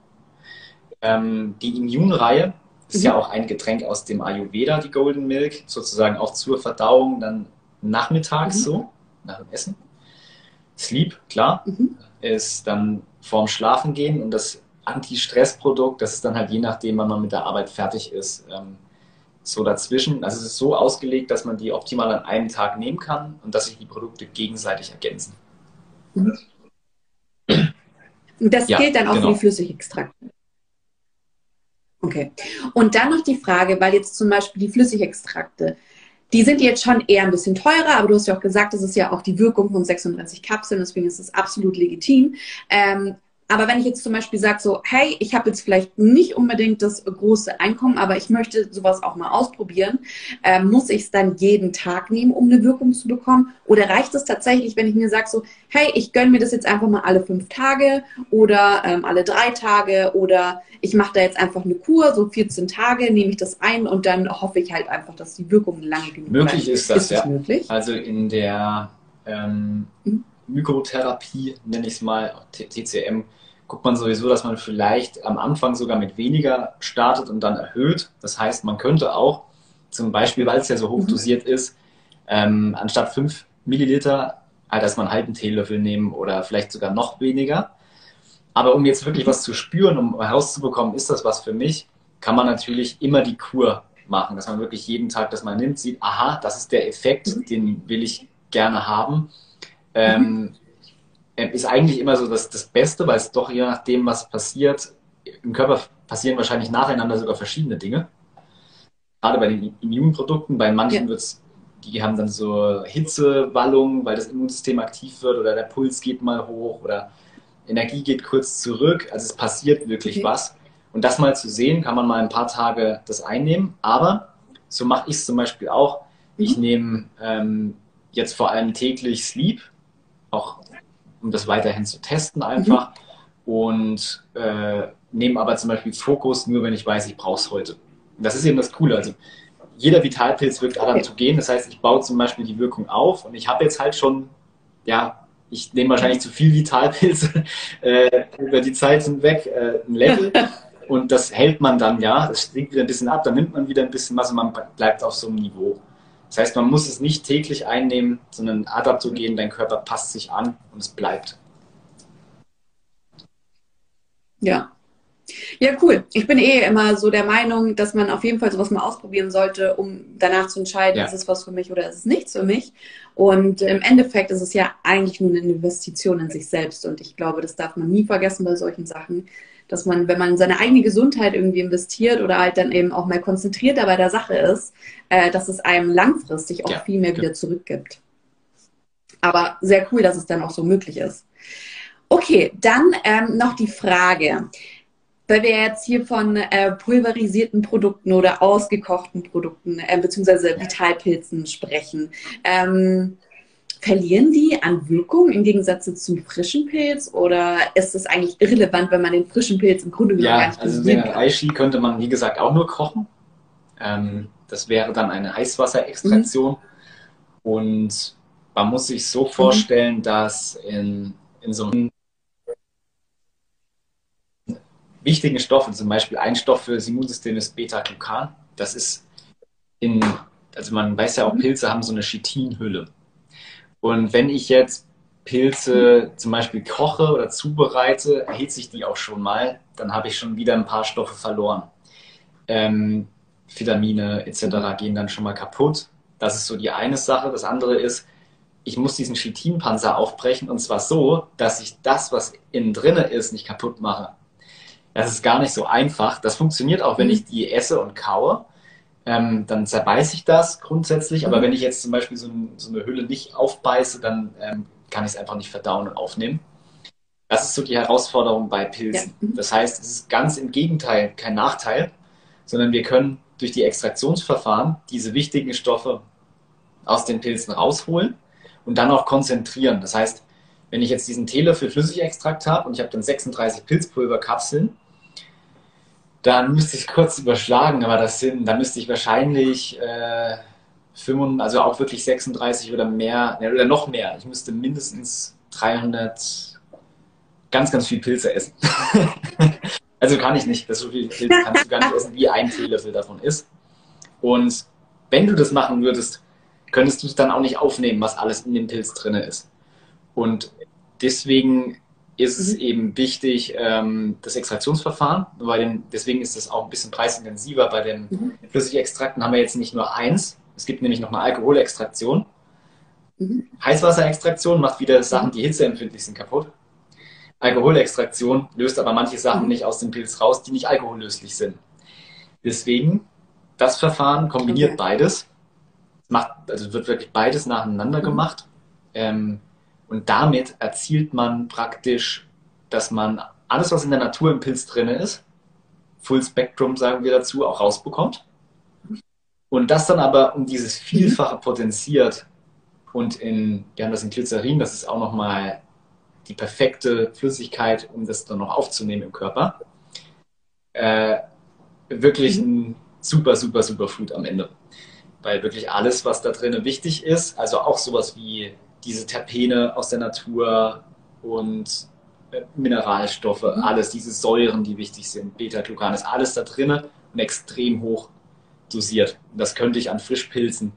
Speaker 2: Ähm, die Immunreihe ist mhm. ja auch ein Getränk aus dem Ayurveda, die Golden Milk, sozusagen auch zur Verdauung dann nachmittags mhm. so, nach dem Essen. Sleep, klar, mhm. Ist dann vorm Schlafen gehen und das Anti-Stress-Produkt, das ist dann halt je nachdem, wann man mit der Arbeit fertig ist, ähm, so dazwischen. Also es ist so ausgelegt, dass man die optimal an einem Tag nehmen kann und dass sich die Produkte gegenseitig ergänzen.
Speaker 1: Mhm. Das ja, gilt dann auch genau. für die Flüssigextrakte. Okay. Und dann noch die Frage, weil jetzt zum Beispiel die Flüssigextrakte, die sind jetzt schon eher ein bisschen teurer, aber du hast ja auch gesagt, das ist ja auch die Wirkung von 36 Kapseln, deswegen ist es absolut legitim. Ähm, aber wenn ich jetzt zum Beispiel sage so, hey, ich habe jetzt vielleicht nicht unbedingt das große Einkommen, aber ich möchte sowas auch mal ausprobieren, äh, muss ich es dann jeden Tag nehmen, um eine Wirkung zu bekommen? Oder reicht es tatsächlich, wenn ich mir sage so, hey, ich gönne mir das jetzt einfach mal alle fünf Tage oder ähm, alle drei Tage oder ich mache da jetzt einfach eine Kur, so 14 Tage, nehme ich das ein und dann hoffe ich halt einfach, dass die Wirkung lange genug
Speaker 2: Möglich bleibt. ist das, ist das ja. Möglich? Also in der ähm, mhm. Mykotherapie, nenne ich es mal, TCM, guckt man sowieso, dass man vielleicht am Anfang sogar mit weniger startet und dann erhöht. Das heißt, man könnte auch zum Beispiel, weil es ja so hoch mhm. dosiert ist, ähm, anstatt 5 Milliliter, halt erstmal einen halben Teelöffel nehmen oder vielleicht sogar noch weniger. Aber um jetzt wirklich was zu spüren, um herauszubekommen, ist das was für mich, kann man natürlich immer die Kur machen, dass man wirklich jeden Tag das mal nimmt, sieht, aha, das ist der Effekt, mhm. den will ich gerne haben. Ähm, mhm. Ähm, ist eigentlich immer so das, das Beste, weil es doch je nachdem, was passiert, im Körper passieren wahrscheinlich nacheinander sogar verschiedene Dinge. Gerade bei den Immunprodukten, bei manchen ja. wird es, die haben dann so Hitzewallungen, weil das Immunsystem aktiv wird oder der Puls geht mal hoch oder Energie geht kurz zurück. Also es passiert wirklich okay. was. Und das mal zu sehen, kann man mal ein paar Tage das einnehmen. Aber so mache ich es zum Beispiel auch. Mhm. Ich nehme ähm, jetzt vor allem täglich Sleep, auch um das weiterhin zu testen einfach. Mhm. Und äh, nehme aber zum Beispiel Fokus nur, wenn ich weiß, ich brauche es heute. Und das ist eben das Coole. Also jeder Vitalpilz wirkt adaptogen. Das heißt, ich baue zum Beispiel die Wirkung auf und ich habe jetzt halt schon, ja, ich nehme wahrscheinlich zu viel Vitalpilze äh, über die Zeit hinweg, äh, ein Level. Und das hält man dann ja, das stinkt wieder ein bisschen ab, dann nimmt man wieder ein bisschen was und man bleibt auf so einem Niveau. Das heißt, man muss es nicht täglich einnehmen, sondern adaptogen, dein Körper passt sich an und es bleibt.
Speaker 1: Ja. Ja, cool. Ich bin eh immer so der Meinung, dass man auf jeden Fall sowas mal ausprobieren sollte, um danach zu entscheiden, ja. ist es was für mich oder ist es nichts für mich. Und im Endeffekt ist es ja eigentlich nur eine Investition in sich selbst. Und ich glaube, das darf man nie vergessen bei solchen Sachen, dass man, wenn man seine eigene Gesundheit irgendwie investiert oder halt dann eben auch mal konzentrierter bei der Sache ist, äh, dass es einem langfristig auch ja, viel mehr ja. wieder zurückgibt. Aber sehr cool, dass es dann auch so möglich ist. Okay, dann ähm, noch die Frage, weil wir jetzt hier von äh, pulverisierten Produkten oder ausgekochten Produkten äh, beziehungsweise Vitalpilzen sprechen. Ähm, verlieren die an Wirkung im Gegensatz zum frischen Pilz oder ist es eigentlich irrelevant, wenn man den frischen Pilz im Grunde
Speaker 2: genommen ja, gar nicht also den Reishi könnte man wie gesagt auch nur kochen. Ähm, das wäre dann eine Heißwasserextraktion mhm. und man muss sich so vorstellen, mhm. dass in, in so einem wichtigen Stoffen, zum Beispiel ein Stoff für das Immunsystem ist Beta-Glucan. Das ist in, also man weiß ja auch, mhm. Pilze haben so eine Chitinhülle. Und wenn ich jetzt Pilze zum Beispiel koche oder zubereite, erhitze sich die auch schon mal, dann habe ich schon wieder ein paar Stoffe verloren. Ähm, Vitamine etc. gehen dann schon mal kaputt. Das ist so die eine Sache. Das andere ist, ich muss diesen Chitinpanzer aufbrechen und zwar so, dass ich das, was innen drinne ist, nicht kaputt mache. Das ist gar nicht so einfach. Das funktioniert auch, wenn mhm. ich die esse und kaue ähm, dann zerbeiße ich das grundsätzlich. Aber mhm. wenn ich jetzt zum Beispiel so, ein, so eine Hülle nicht aufbeiße, dann ähm, kann ich es einfach nicht verdauen und aufnehmen. Das ist so die Herausforderung bei Pilzen. Ja. Mhm. Das heißt, es ist ganz im Gegenteil kein Nachteil, sondern wir können durch die Extraktionsverfahren diese wichtigen Stoffe aus den Pilzen rausholen und dann auch konzentrieren. Das heißt, wenn ich jetzt diesen Teelöffel Flüssigextrakt habe und ich habe dann 36 Pilzpulverkapseln, dann müsste ich kurz überschlagen, aber das sind, da müsste ich wahrscheinlich äh, 5, also auch wirklich 36 oder mehr, oder noch mehr. Ich müsste mindestens 300 ganz, ganz viel Pilze essen. also kann ich nicht. Das so viel Pilze kannst du gar nicht essen, wie ein Teelöffel davon ist. Und wenn du das machen würdest, könntest du es dann auch nicht aufnehmen, was alles in dem Pilz drin ist. Und deswegen ist es mhm. eben wichtig, ähm, das Extraktionsverfahren. Bei den, deswegen ist es auch ein bisschen preisintensiver. Bei den mhm. Flüssigextrakten haben wir jetzt nicht nur eins. Es gibt nämlich noch eine Alkoholextraktion. Mhm. Heißwasserextraktion macht wieder Sachen, die hitzeempfindlich sind, kaputt. Alkoholextraktion löst aber manche Sachen mhm. nicht aus dem Pilz raus, die nicht alkohollöslich sind. Deswegen, das Verfahren kombiniert okay. beides. Macht, also wird wirklich beides nacheinander mhm. gemacht. Ähm, und damit erzielt man praktisch, dass man alles, was in der Natur im Pilz drin ist, Full Spectrum sagen wir dazu, auch rausbekommt. Und das dann aber um dieses Vielfache potenziert und in, wir haben das in Glycerin, das ist auch nochmal die perfekte Flüssigkeit, um das dann noch aufzunehmen im Körper. Äh, wirklich ein super, super, super Food am Ende. Weil wirklich alles, was da drin wichtig ist, also auch sowas wie diese Terpene aus der Natur und äh, Mineralstoffe, mhm. alles, diese Säuren, die wichtig sind, Beta-Glucan, ist alles da drin und extrem hoch dosiert. Das könnte ich an Frischpilzen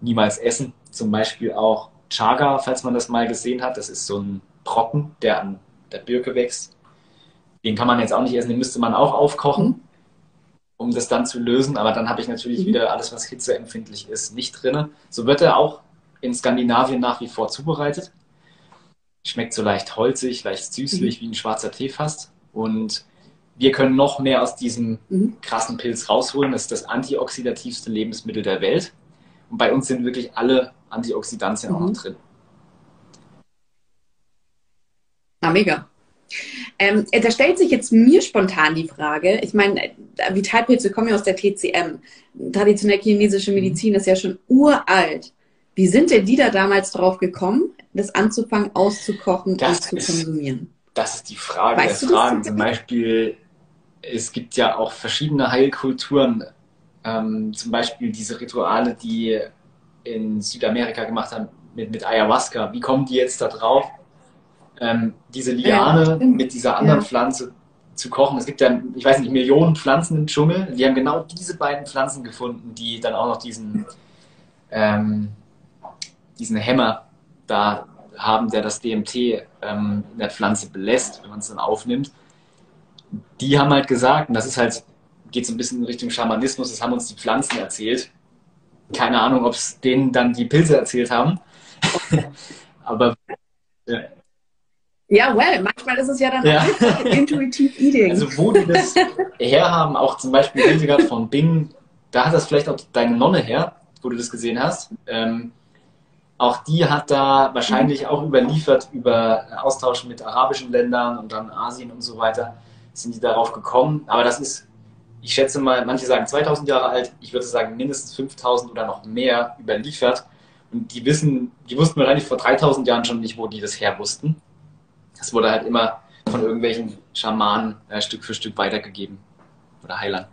Speaker 2: niemals essen. Zum Beispiel auch Chaga, falls man das mal gesehen hat. Das ist so ein Brocken, der an der Birke wächst. Den kann man jetzt auch nicht essen, den müsste man auch aufkochen, mhm. um das dann zu lösen. Aber dann habe ich natürlich mhm. wieder alles, was hitzeempfindlich ist, nicht drin. So wird er auch in Skandinavien nach wie vor zubereitet. Schmeckt so leicht holzig, leicht süßlich, mhm. wie ein schwarzer Tee fast. Und wir können noch mehr aus diesem mhm. krassen Pilz rausholen. Das ist das antioxidativste Lebensmittel der Welt. Und bei uns sind wirklich alle Antioxidantien mhm. auch noch mhm. drin.
Speaker 1: Ah, mega. Ähm, da stellt sich jetzt mir spontan die Frage, ich meine, Vitalpilze kommen ja aus der TCM. Traditionell chinesische mhm. Medizin ist ja schon uralt. Wie sind denn die da damals drauf gekommen, das anzufangen, auszukochen das und zu ist, konsumieren?
Speaker 2: Das ist die Frage weißt der Fragen. Zum Beispiel, es gibt ja auch verschiedene Heilkulturen, ähm, zum Beispiel diese Rituale, die in Südamerika gemacht haben mit, mit Ayahuasca. Wie kommen die jetzt da drauf, ähm, diese Liane ja, mit dieser anderen ja. Pflanze zu kochen? Es gibt ja, ich weiß nicht, Millionen Pflanzen im Dschungel. Die haben genau diese beiden Pflanzen gefunden, die dann auch noch diesen, ähm, diesen Hämmer da haben, der das DMT ähm, in der Pflanze belässt, wenn man es dann aufnimmt. Die haben halt gesagt, und das ist halt geht so ein bisschen in Richtung Schamanismus, das haben uns die Pflanzen erzählt. Keine Ahnung, ob es denen dann die Pilze erzählt haben. Aber
Speaker 1: ja. Ja, well, manchmal ist es ja dann ja. intuitiv Eating.
Speaker 2: Also wo die das herhaben, auch zum Beispiel Hildegard von Bingen, da hat das vielleicht auch deine Nonne her, wo du das gesehen hast. Ähm, auch die hat da wahrscheinlich auch überliefert über Austausch mit arabischen Ländern und dann Asien und so weiter, sind die darauf gekommen. Aber das ist ich schätze mal, manche sagen 2000 Jahre alt, ich würde sagen mindestens 5000 oder noch mehr überliefert. Und die wissen, die wussten wahrscheinlich vor 3000 Jahren schon nicht, wo die das her wussten. Das wurde halt immer von irgendwelchen Schamanen äh, Stück für Stück weitergegeben oder Heilern.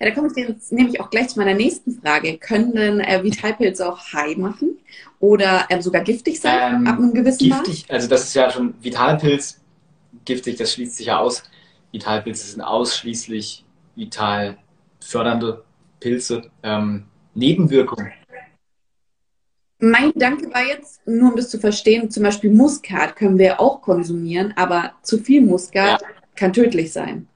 Speaker 1: Ja, da komme ich jetzt nämlich auch gleich zu meiner nächsten Frage. Können denn äh, Vitalpilze auch high machen oder äh, sogar giftig sein
Speaker 2: ähm, ab einem gewissen Giftig, Mal? also das ist ja schon Vitalpilz, giftig, das schließt sich ja aus. Vitalpilze sind ausschließlich vital fördernde Pilze. Ähm, Nebenwirkungen.
Speaker 1: Mein Gedanke war jetzt, nur um das zu verstehen, zum Beispiel Muskat können wir auch konsumieren, aber zu viel Muskat ja. kann tödlich sein.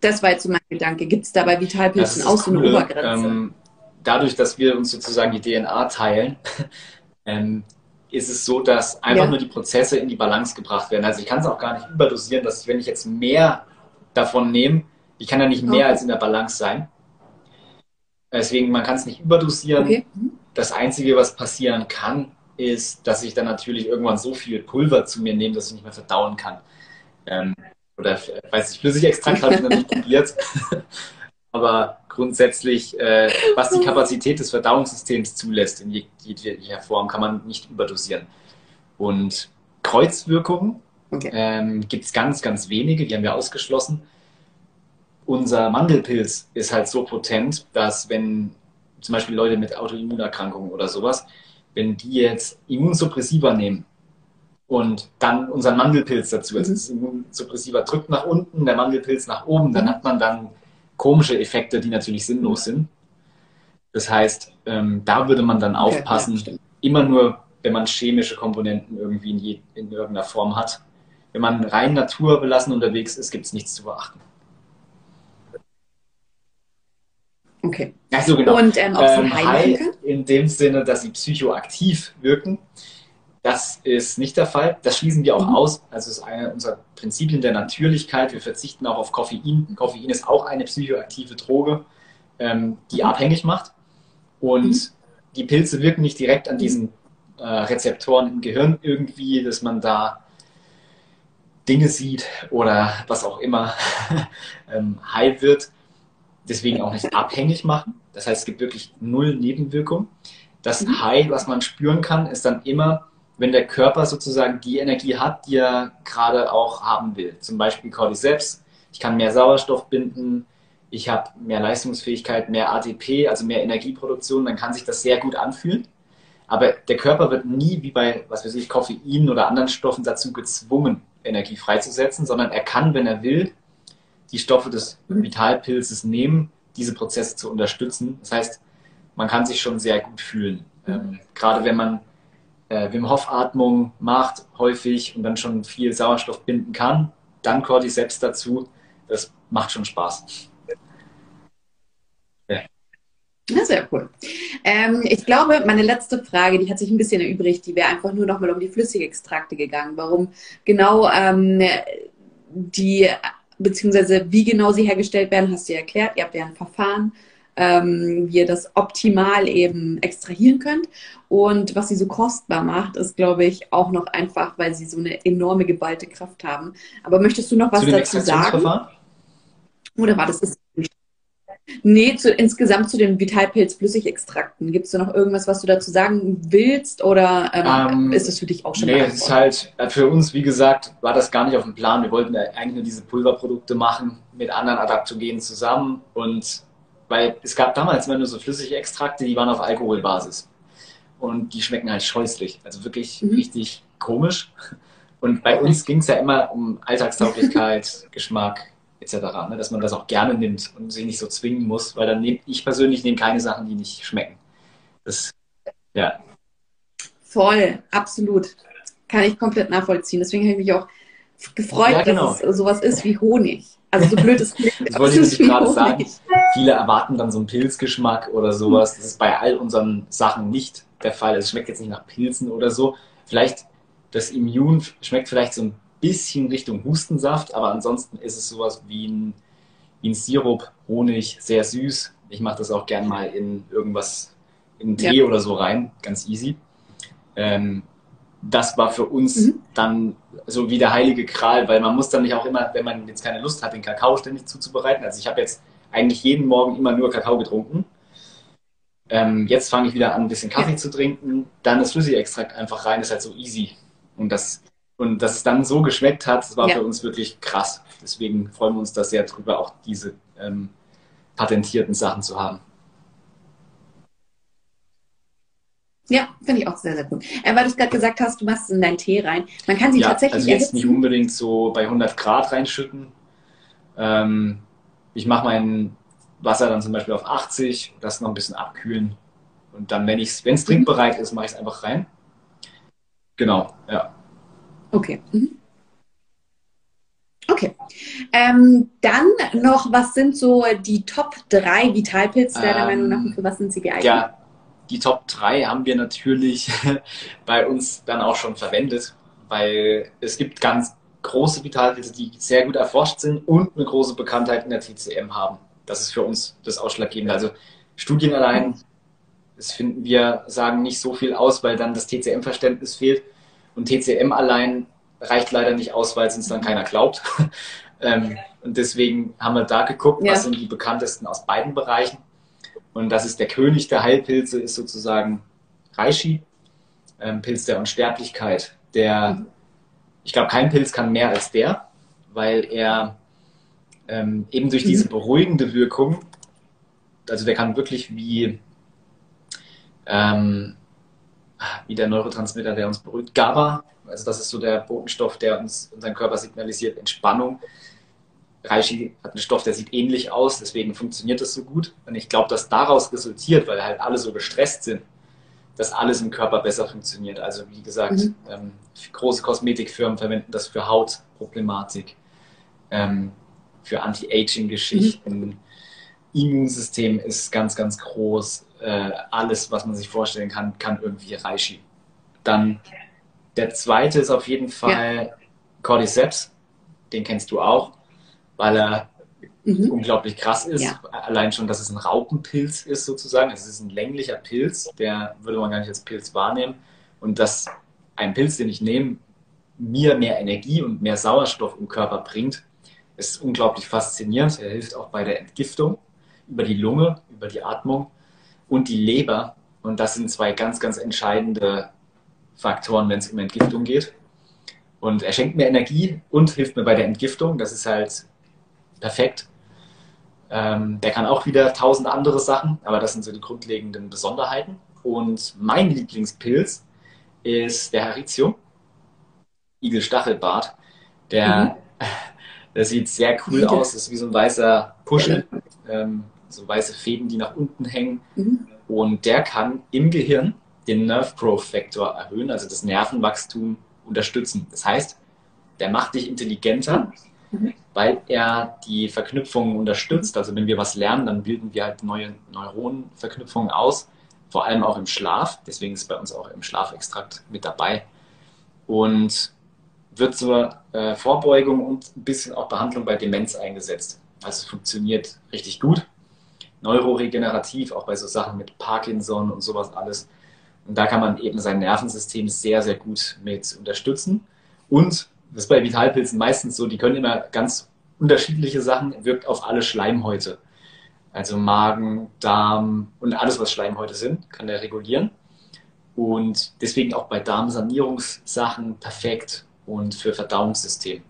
Speaker 1: Das war jetzt so mein Gedanke. Gibt es da bei Vitalpilzen auch so eine Obergrenze? Ähm,
Speaker 2: dadurch, dass wir uns sozusagen die DNA teilen, ähm, ist es so, dass einfach ja. nur die Prozesse in die Balance gebracht werden. Also ich kann es auch gar nicht überdosieren, dass wenn ich jetzt mehr davon nehmen. Ich kann ja nicht mehr okay. als in der Balance sein. Deswegen, man kann es nicht überdosieren. Okay. Das Einzige, was passieren kann, ist, dass ich dann natürlich irgendwann so viel Pulver zu mir nehme, dass ich nicht mehr verdauen kann. Ähm, oder, weiß ich, Flüssigextrakt habe ich noch nicht probiert. Aber grundsätzlich, äh, was die Kapazität des Verdauungssystems zulässt, in jeglicher Form, kann man nicht überdosieren. Und Kreuzwirkungen Okay. Ähm, Gibt es ganz, ganz wenige, die haben wir ausgeschlossen. Unser Mandelpilz ist halt so potent, dass wenn zum Beispiel Leute mit Autoimmunerkrankungen oder sowas, wenn die jetzt Immunsuppressiva nehmen und dann unseren Mandelpilz dazu, also mhm. das Immunsuppressiva drückt nach unten, der Mandelpilz nach oben, dann mhm. hat man dann komische Effekte, die natürlich sinnlos sind. Das heißt, ähm, da würde man dann aufpassen, ja, immer nur, wenn man chemische Komponenten irgendwie in, je, in irgendeiner Form hat, wenn man rein naturbelassen unterwegs ist, gibt es nichts zu beachten.
Speaker 1: Okay.
Speaker 2: Ach so, genau. Und ähm, ob sie ähm, high in dem Sinne, dass sie psychoaktiv wirken, das ist nicht der Fall. Das schließen wir auch mhm. aus. Also es ist eine unserer Prinzipien der Natürlichkeit. Wir verzichten auch auf Koffein. Koffein ist auch eine psychoaktive Droge, ähm, die mhm. abhängig macht. Und mhm. die Pilze wirken nicht direkt an diesen äh, Rezeptoren im Gehirn irgendwie, dass man da Dinge sieht oder was auch immer ähm, high wird. Deswegen auch nicht abhängig machen. Das heißt, es gibt wirklich null Nebenwirkungen. Das mhm. High, was man spüren kann, ist dann immer, wenn der Körper sozusagen die Energie hat, die er gerade auch haben will. Zum Beispiel Cordyceps. Ich kann mehr Sauerstoff binden. Ich habe mehr Leistungsfähigkeit, mehr ATP, also mehr Energieproduktion. Dann kann sich das sehr gut anfühlen. Aber der Körper wird nie wie bei, was weiß ich, Koffein oder anderen Stoffen dazu gezwungen, Energie freizusetzen, sondern er kann, wenn er will, die Stoffe des Vitalpilzes nehmen, diese Prozesse zu unterstützen. Das heißt, man kann sich schon sehr gut fühlen. Ähm, gerade wenn man äh, Wim Hof Atmung macht, häufig und dann schon viel Sauerstoff binden kann, dann Cordyceps dazu, das macht schon Spaß.
Speaker 1: Ja, sehr cool. Ähm, ich glaube, meine letzte Frage, die hat sich ein bisschen erübrigt, die wäre einfach nur nochmal um die Flüssigextrakte gegangen. Warum genau ähm, die, beziehungsweise wie genau sie hergestellt werden, hast du ja erklärt. Ihr habt ja ein Verfahren, ähm, wie ihr das optimal eben extrahieren könnt. Und was sie so kostbar macht, ist, glaube ich, auch noch einfach, weil sie so eine enorme geballte Kraft haben. Aber möchtest du noch was dazu sagen? Oder war das das? Nee, zu, insgesamt zu den Vitalpilz-Flüssigextrakten. Gibt es da noch irgendwas, was du dazu sagen willst oder ähm, ähm, ist das für dich auch schon
Speaker 2: Nee, es ist halt, äh, für uns, wie gesagt, war das gar nicht auf dem Plan. Wir wollten eigentlich nur diese Pulverprodukte machen mit anderen Adaptogenen zusammen und weil es gab damals immer nur so flüssige Extrakte, die waren auf Alkoholbasis. Und die schmecken halt scheußlich. Also wirklich mhm. richtig komisch. Und bei uns ging es ja immer um Alltagstauglichkeit, Geschmack, etc. Ne? Dass man das auch gerne nimmt und sich nicht so zwingen muss, weil dann nehme ich persönlich nehme keine Sachen, die nicht schmecken. Das, ja.
Speaker 1: Voll, absolut. Kann ich komplett nachvollziehen. Deswegen habe ich mich auch gefreut, ja, genau. dass es sowas ist wie Honig. Also so blöd es klingt.
Speaker 2: das wollte ich gerade sagen. Viele erwarten dann so einen Pilzgeschmack oder sowas. Das ist bei all unseren Sachen nicht der Fall. Es schmeckt jetzt nicht nach Pilzen oder so. Vielleicht das Immun schmeckt vielleicht so ein bisschen Richtung Hustensaft, aber ansonsten ist es sowas wie ein, wie ein Sirup, Honig, sehr süß. Ich mache das auch gern mal in irgendwas, in Tee ja. oder so rein, ganz easy. Ähm, das war für uns mhm. dann so wie der heilige Kral, weil man muss dann nicht auch immer, wenn man jetzt keine Lust hat, den Kakao ständig zuzubereiten. Also ich habe jetzt eigentlich jeden Morgen immer nur Kakao getrunken. Ähm, jetzt fange ich wieder an, ein bisschen Kaffee ja. zu trinken. Dann das Flüssigextrakt einfach rein, ist halt so easy. Und das und dass es dann so geschmeckt hat, das war ja. für uns wirklich krass. Deswegen freuen wir uns da sehr drüber, auch diese ähm, patentierten Sachen zu haben.
Speaker 1: Ja, finde ich auch sehr, sehr gut. Äh, weil du es gerade gesagt hast, du machst es in deinen Tee rein. Man kann sie ja, tatsächlich
Speaker 2: also jetzt erhitzen. nicht unbedingt so bei 100 Grad reinschütten. Ähm, ich mache mein Wasser dann zum Beispiel auf 80, das noch ein bisschen abkühlen. Und dann, wenn es mhm. trinkbereit ist, mache ich es einfach rein. Genau, ja.
Speaker 1: Okay. Mhm. Okay. Ähm, dann noch, was sind so die Top 3 Vitalpilze deiner ähm, Meinung nach und für was sind sie geeignet?
Speaker 2: Ja, die Top 3 haben wir natürlich bei uns dann auch schon verwendet, weil es gibt ganz große Vitalpilze, die sehr gut erforscht sind und eine große Bekanntheit in der TCM haben. Das ist für uns das Ausschlaggebende. Also Studien allein, das finden wir, sagen nicht so viel aus, weil dann das TCM-Verständnis fehlt. Und TCM allein reicht leider nicht aus, weil es uns dann keiner glaubt. ähm, und deswegen haben wir da geguckt, ja. was sind die bekanntesten aus beiden Bereichen. Und das ist der König der Heilpilze, ist sozusagen Reishi, ähm, Pilz der Unsterblichkeit. Der, mhm. Ich glaube, kein Pilz kann mehr als der, weil er ähm, eben durch diese mhm. beruhigende Wirkung, also der kann wirklich wie ähm, wie der Neurotransmitter, der uns beruhigt. GABA, also das ist so der Botenstoff, der uns unseren Körper signalisiert, Entspannung. Reishi hat einen Stoff, der sieht ähnlich aus, deswegen funktioniert das so gut. Und ich glaube, dass daraus resultiert, weil halt alle so gestresst sind, dass alles im Körper besser funktioniert. Also wie gesagt, mhm. ähm, große Kosmetikfirmen verwenden das für Hautproblematik, ähm, für Anti-Aging-Geschichten. Mhm. Immunsystem ist ganz, ganz groß äh, alles, was man sich vorstellen kann, kann irgendwie Reishi. Dann der zweite ist auf jeden Fall ja. Cordyceps. Den kennst du auch, weil er mhm. unglaublich krass ist. Ja. Allein schon, dass es ein Raupenpilz ist sozusagen. Es ist ein länglicher Pilz, der würde man gar nicht als Pilz wahrnehmen. Und dass ein Pilz, den ich nehme, mir mehr Energie und mehr Sauerstoff im Körper bringt. Ist unglaublich faszinierend. Er hilft auch bei der Entgiftung über die Lunge, über die Atmung und die Leber. Und das sind zwei ganz, ganz entscheidende Faktoren, wenn es um Entgiftung geht. Und er schenkt mir Energie und hilft mir bei der Entgiftung. Das ist halt perfekt. Ähm, der kann auch wieder tausend andere Sachen, aber das sind so die grundlegenden Besonderheiten. Und mein Lieblingspilz ist der Haritium, Igelstachelbart. Der, mhm. der sieht sehr cool aus, das ist wie so ein weißer Puschel, ähm, so weiße Fäden, die nach unten hängen. Mhm. Und der kann im Gehirn den Nerve Growth Factor erhöhen, also das Nervenwachstum unterstützen. Das heißt, der macht dich intelligenter, mhm. weil er die Verknüpfungen unterstützt. Also wenn wir was lernen, dann bilden wir halt neue Neuronenverknüpfungen aus, vor allem auch im Schlaf. Deswegen ist bei uns auch im Schlafextrakt mit dabei. Und wird zur äh, Vorbeugung und ein bisschen auch Behandlung bei Demenz eingesetzt. Also es funktioniert richtig gut. Neuroregenerativ, auch bei so Sachen mit Parkinson und sowas alles. Und da kann man eben sein Nervensystem sehr, sehr gut mit unterstützen. Und das ist bei Vitalpilzen meistens so, die können immer ganz unterschiedliche Sachen, wirkt auf alle Schleimhäute. Also Magen, Darm und alles, was Schleimhäute sind, kann er regulieren. Und deswegen auch bei Darmsanierungssachen perfekt und für Verdauungssystem.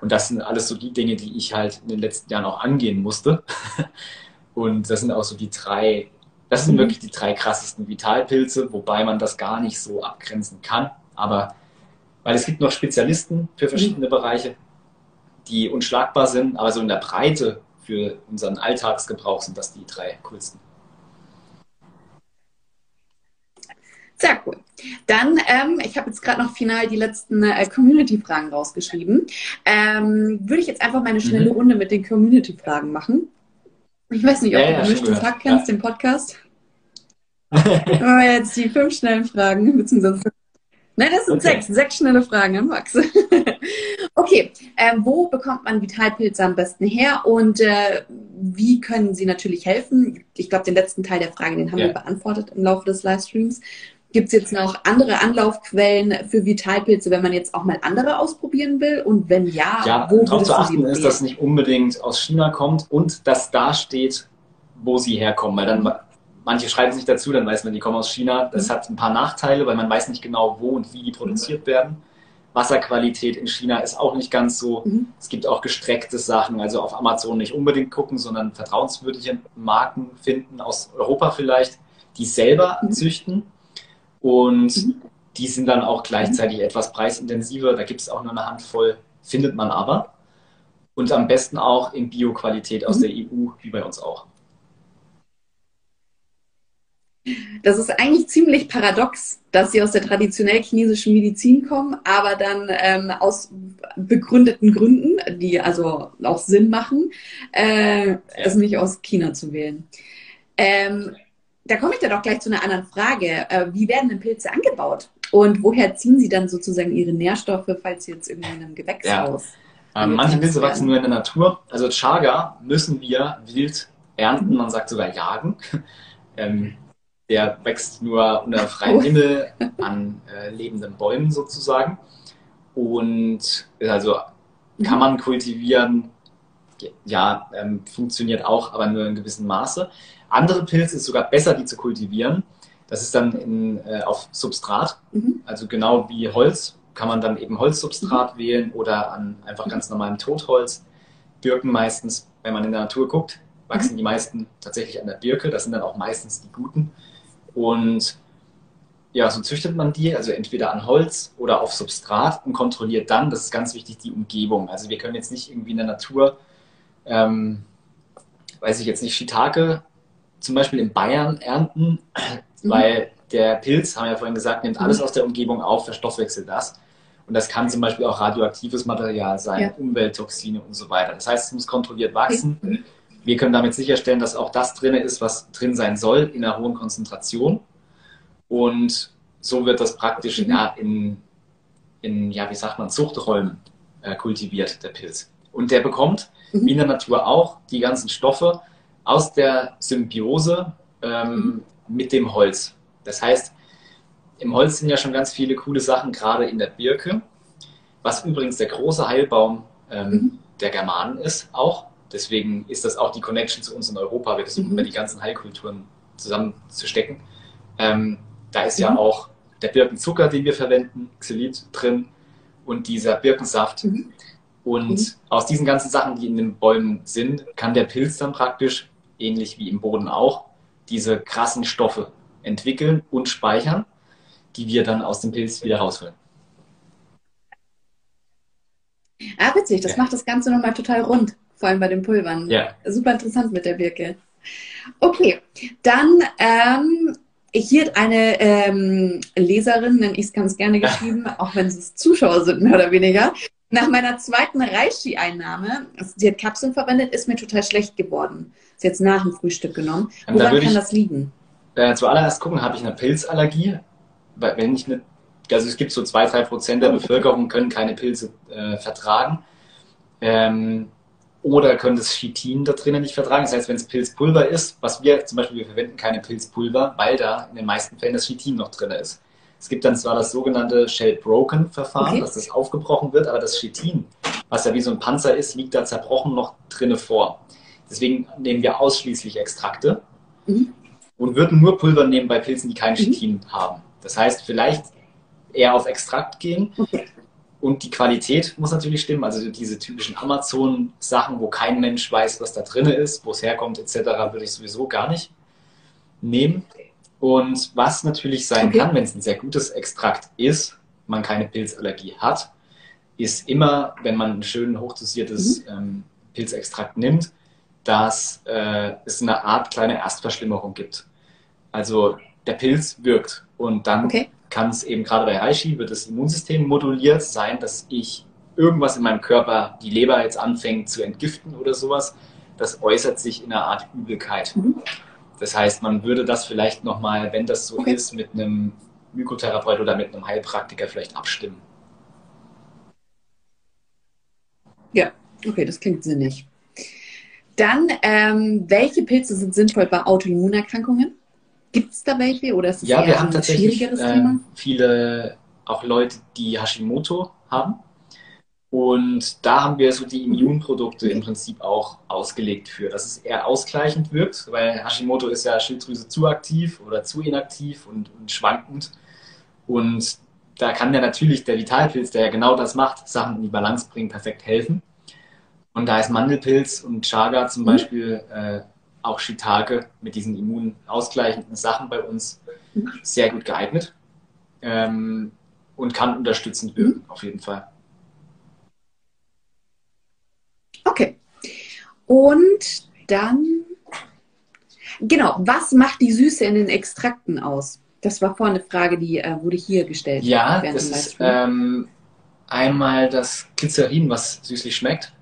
Speaker 2: Und das sind alles so die Dinge, die ich halt in den letzten Jahren auch angehen musste. Und das sind auch so die drei das sind mhm. wirklich die drei krassesten Vitalpilze, wobei man das gar nicht so abgrenzen kann. Aber weil es gibt noch Spezialisten für verschiedene mhm. Bereiche, die unschlagbar sind, aber so in der Breite für unseren Alltagsgebrauch sind das die drei coolsten.
Speaker 1: Sehr cool. Dann, ähm, ich habe jetzt gerade noch final die letzten äh, Community-Fragen rausgeschrieben. Ähm, würde ich jetzt einfach mal eine schnelle mhm. Runde mit den Community-Fragen machen. Ich weiß nicht, ob ja, du ja, Gemischtes Hack kennst, ja. den Podcast. Aber jetzt die fünf schnellen Fragen, beziehungsweise Nein, das sind okay. sechs, sechs schnelle Fragen an Max. okay, ähm, wo bekommt man Vitalpilze am besten her und äh, wie können sie natürlich helfen? Ich glaube, den letzten Teil der Frage, den haben ja. wir beantwortet im Laufe des Livestreams. Gibt es jetzt noch andere Anlaufquellen für Vitalpilze, wenn man jetzt auch mal andere ausprobieren will? Und wenn ja,
Speaker 2: ja wo darauf zu achten ist, dass nicht unbedingt aus China kommt und dass da steht, wo sie herkommen. Weil dann manche schreiben sich dazu, dann weiß man, die kommen aus China. Das mhm. hat ein paar Nachteile, weil man weiß nicht genau, wo und wie die produziert werden. Wasserqualität in China ist auch nicht ganz so. Mhm. Es gibt auch gestreckte Sachen, also auf Amazon nicht unbedingt gucken, sondern vertrauenswürdige Marken finden, aus Europa vielleicht, die selber mhm. züchten und mhm. die sind dann auch gleichzeitig mhm. etwas preisintensiver. Da gibt es auch nur eine Handvoll, findet man aber. Und am besten auch in Bioqualität aus mhm. der EU, wie bei uns auch.
Speaker 1: Das ist eigentlich ziemlich paradox, dass sie aus der traditionell chinesischen Medizin kommen, aber dann ähm, aus begründeten Gründen, die also auch Sinn machen, äh, ja. es nicht aus China zu wählen. Ähm, da komme ich dann auch gleich zu einer anderen Frage. Äh, wie werden denn Pilze angebaut? Und woher ziehen sie dann sozusagen ihre Nährstoffe, falls sie jetzt irgendwie in einem Gewächshaus?
Speaker 2: Ja. Ähm, manche Pilze wachsen nur in der Natur. Also Chaga müssen wir wild ernten, man sagt sogar jagen. Ähm, der wächst nur unter freiem oh. Himmel an äh, lebenden Bäumen sozusagen. Und also kann man kultivieren, ja, ähm, funktioniert auch, aber nur in gewissem Maße. Andere Pilze ist sogar besser, die zu kultivieren. Das ist dann in, äh, auf Substrat, mhm. also genau wie Holz kann man dann eben Holzsubstrat mhm. wählen oder an einfach ganz normalem Totholz. Birken meistens, wenn man in der Natur guckt, wachsen mhm. die meisten tatsächlich an der Birke. Das sind dann auch meistens die guten. Und ja, so züchtet man die, also entweder an Holz oder auf Substrat und kontrolliert dann, das ist ganz wichtig, die Umgebung. Also wir können jetzt nicht irgendwie in der Natur, ähm, weiß ich jetzt nicht, Shiitake zum Beispiel in Bayern ernten, mhm. weil der Pilz, haben wir ja vorhin gesagt, nimmt alles mhm. aus der Umgebung auf, verstoffwechselt das. Und das kann zum Beispiel auch radioaktives Material sein, ja. Umwelttoxine und so weiter. Das heißt, es muss kontrolliert wachsen. Mhm. Wir können damit sicherstellen, dass auch das drin ist, was drin sein soll, in einer hohen Konzentration. Und so wird das praktisch ja, in, in, ja, wie sagt man, Zuchträumen äh, kultiviert, der Pilz. Und der bekommt, mhm. wie in der Natur auch, die ganzen Stoffe aus der Symbiose ähm, mhm. mit dem Holz. Das heißt, im Holz sind ja schon ganz viele coole Sachen, gerade in der Birke. was übrigens der große Heilbaum ähm, mhm. der Germanen ist auch. Deswegen ist das auch die Connection zu uns in Europa. Wir versuchen mhm. immer die ganzen Heilkulturen zusammenzustecken. Ähm, da ist mhm. ja auch der Birkenzucker, den wir verwenden, Xylit drin und dieser Birkensaft. Mhm. Und mhm. aus diesen ganzen Sachen, die in den Bäumen sind, kann der Pilz dann praktisch, ähnlich wie im Boden auch, diese krassen Stoffe entwickeln und speichern, die wir dann aus dem Pilz wieder rausholen.
Speaker 1: Ah, witzig, das ja. macht das Ganze nochmal total rund, vor allem bei den Pulvern.
Speaker 2: Ja.
Speaker 1: Super interessant mit der Birke. Okay, dann ähm, hier hat eine ähm, Leserin, nenne ich es ganz gerne geschrieben, auch wenn es Zuschauer sind, mehr oder weniger. Nach meiner zweiten Reishi-Einnahme, also sie hat Kapseln verwendet, ist mir total schlecht geworden. Ist jetzt nach dem Frühstück genommen.
Speaker 2: Woran da kann das liegen? Äh, zuallererst gucken, habe ich eine Pilzallergie? Wenn ich eine, also es gibt so zwei, drei Prozent der Bevölkerung können keine Pilze äh, vertragen. Ähm, oder können das Chitin da drinnen nicht vertragen. Das heißt, wenn es Pilzpulver ist, was wir zum Beispiel, wir verwenden keine Pilzpulver, weil da in den meisten Fällen das Chitin noch drin ist. Es gibt dann zwar das sogenannte Shell-Broken-Verfahren, okay. dass das aufgebrochen wird, aber das Chitin, was ja wie so ein Panzer ist, liegt da zerbrochen noch drinne vor. Deswegen nehmen wir ausschließlich Extrakte mhm. und würden nur Pulver nehmen bei Pilzen, die kein mhm. Chitin haben. Das heißt, vielleicht eher auf Extrakt gehen. Okay. Und die Qualität muss natürlich stimmen. Also diese typischen Amazon-Sachen, wo kein Mensch weiß, was da drin ist, wo es herkommt, etc., würde ich sowieso gar nicht nehmen. Und was natürlich sein okay. kann, wenn es ein sehr gutes Extrakt ist, man keine Pilzallergie hat, ist immer, wenn man ein schön hochdosiertes mhm. ähm, Pilzextrakt nimmt, dass äh, es eine Art kleine Erstverschlimmerung gibt. Also der Pilz wirkt und dann okay kann es eben gerade bei Reishi, wird das Immunsystem moduliert sein, dass ich irgendwas in meinem Körper, die Leber jetzt anfängt zu entgiften oder sowas, das äußert sich in einer Art Übelkeit. Mhm. Das heißt, man würde das vielleicht nochmal, wenn das so okay. ist, mit einem Mykotherapeut oder mit einem Heilpraktiker vielleicht abstimmen.
Speaker 1: Ja, okay, das klingt sinnig. Dann, ähm, welche Pilze sind sinnvoll bei Autoimmunerkrankungen? Gibt es da welche oder ist es
Speaker 2: ja, wir haben tatsächlich äh, viele auch Leute, die Hashimoto haben. Und da haben wir so die Immunprodukte im Prinzip auch ausgelegt für, dass es eher ausgleichend wirkt, weil Hashimoto ist ja Schilddrüse zu aktiv oder zu inaktiv und, und schwankend. Und da kann ja natürlich der Vitalpilz, der ja genau das macht, Sachen in die Balance bringen, perfekt helfen. Und da ist Mandelpilz und Chaga zum mhm. Beispiel äh, auch Shiitake mit diesen immunausgleichenden Sachen bei uns sehr gut geeignet ähm, und kann unterstützend wirken, auf jeden Fall.
Speaker 1: Okay. Und dann, genau, was macht die Süße in den Extrakten aus? Das war vorhin eine Frage, die äh, wurde hier gestellt.
Speaker 2: Ja, das ist ähm, einmal das Glycerin, was süßlich schmeckt.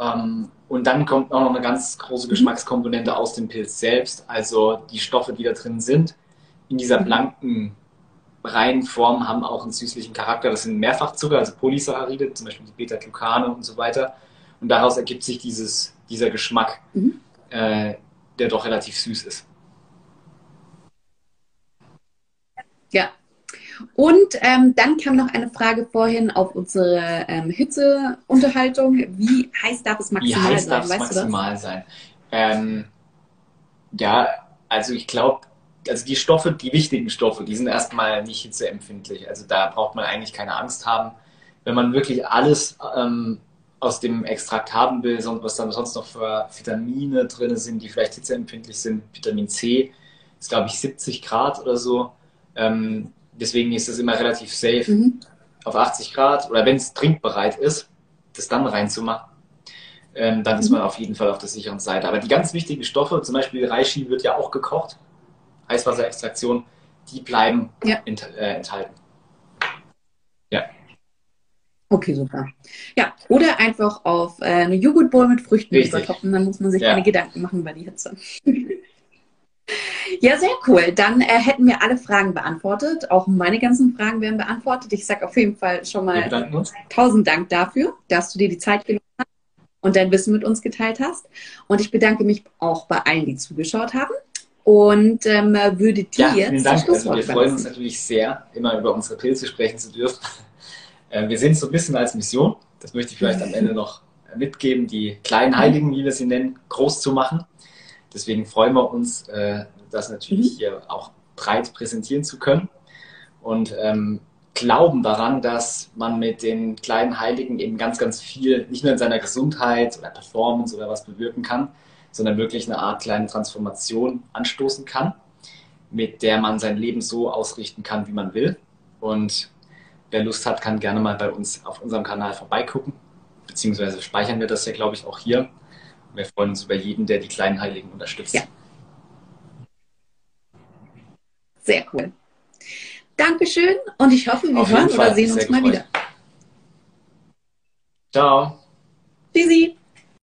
Speaker 2: Ähm, und dann kommt auch noch eine ganz große mhm. Geschmackskomponente aus dem Pilz selbst, also die Stoffe, die da drin sind. In dieser mhm. blanken, reinen Form haben auch einen süßlichen Charakter. Das sind Mehrfachzucker, also Polysaccharide, zum Beispiel die Beta-Glucane und so weiter. Und daraus ergibt sich dieses, dieser Geschmack, mhm. äh, der doch relativ süß ist.
Speaker 1: Ja, und ähm, dann kam noch eine Frage vorhin auf unsere ähm, Hitzeunterhaltung. Wie heiß darf es maximal
Speaker 2: sein? Wie heiß sein? darf es maximal sein? Ähm, ja, also ich glaube, also die Stoffe, die wichtigen Stoffe, die sind erstmal nicht hitzeempfindlich. Also da braucht man eigentlich keine Angst haben. Wenn man wirklich alles ähm, aus dem Extrakt haben will, was dann sonst noch für Vitamine drin sind, die vielleicht hitzeempfindlich sind, Vitamin C ist glaube ich 70 Grad oder so. Ähm, deswegen ist es immer relativ safe, mhm. auf 80 Grad oder wenn es trinkbereit ist, das dann reinzumachen. Ähm, dann mhm. ist man auf jeden Fall auf der sicheren Seite. Aber die ganz wichtigen Stoffe, zum Beispiel Reishi wird ja auch gekocht, Heißwasserextraktion, die bleiben ja. ent, äh, enthalten. Ja.
Speaker 1: Okay, super. Ja, oder einfach auf äh, eine Joghurtbowl mit Früchten übertoppen, dann muss man sich ja. keine Gedanken machen über die Hitze. Ja, sehr cool. Dann äh, hätten wir alle Fragen beantwortet. Auch meine ganzen Fragen werden beantwortet. Ich sage auf jeden Fall schon mal tausend Dank dafür, dass du dir die Zeit genommen hast und dein Wissen mit uns geteilt hast. Und ich bedanke mich auch bei allen, die zugeschaut haben. Und ähm, würde dir
Speaker 2: ja, jetzt vielen Dank. Also wir freuen uns natürlich sehr, immer über unsere Pilze sprechen zu dürfen. Äh, wir sehen es so ein bisschen als Mission. Das möchte ich vielleicht am Ende noch mitgeben, die kleinen Heiligen, wie wir sie nennen, groß zu machen. Deswegen freuen wir uns, äh, das natürlich mhm. hier auch breit präsentieren zu können. Und ähm, glauben daran, dass man mit den kleinen Heiligen eben ganz, ganz viel, nicht nur in seiner Gesundheit oder Performance oder was bewirken kann, sondern wirklich eine Art kleine Transformation anstoßen kann, mit der man sein Leben so ausrichten kann, wie man will. Und wer Lust hat, kann gerne mal bei uns auf unserem Kanal vorbeigucken. Beziehungsweise speichern wir das ja, glaube ich, auch hier. Wir freuen uns über jeden, der die kleinen Heiligen unterstützt. Ja.
Speaker 1: Sehr cool. Dankeschön und ich hoffe, wir hören oder sehen uns mal gefreut. wieder.
Speaker 2: Ciao.
Speaker 1: Tschüssi.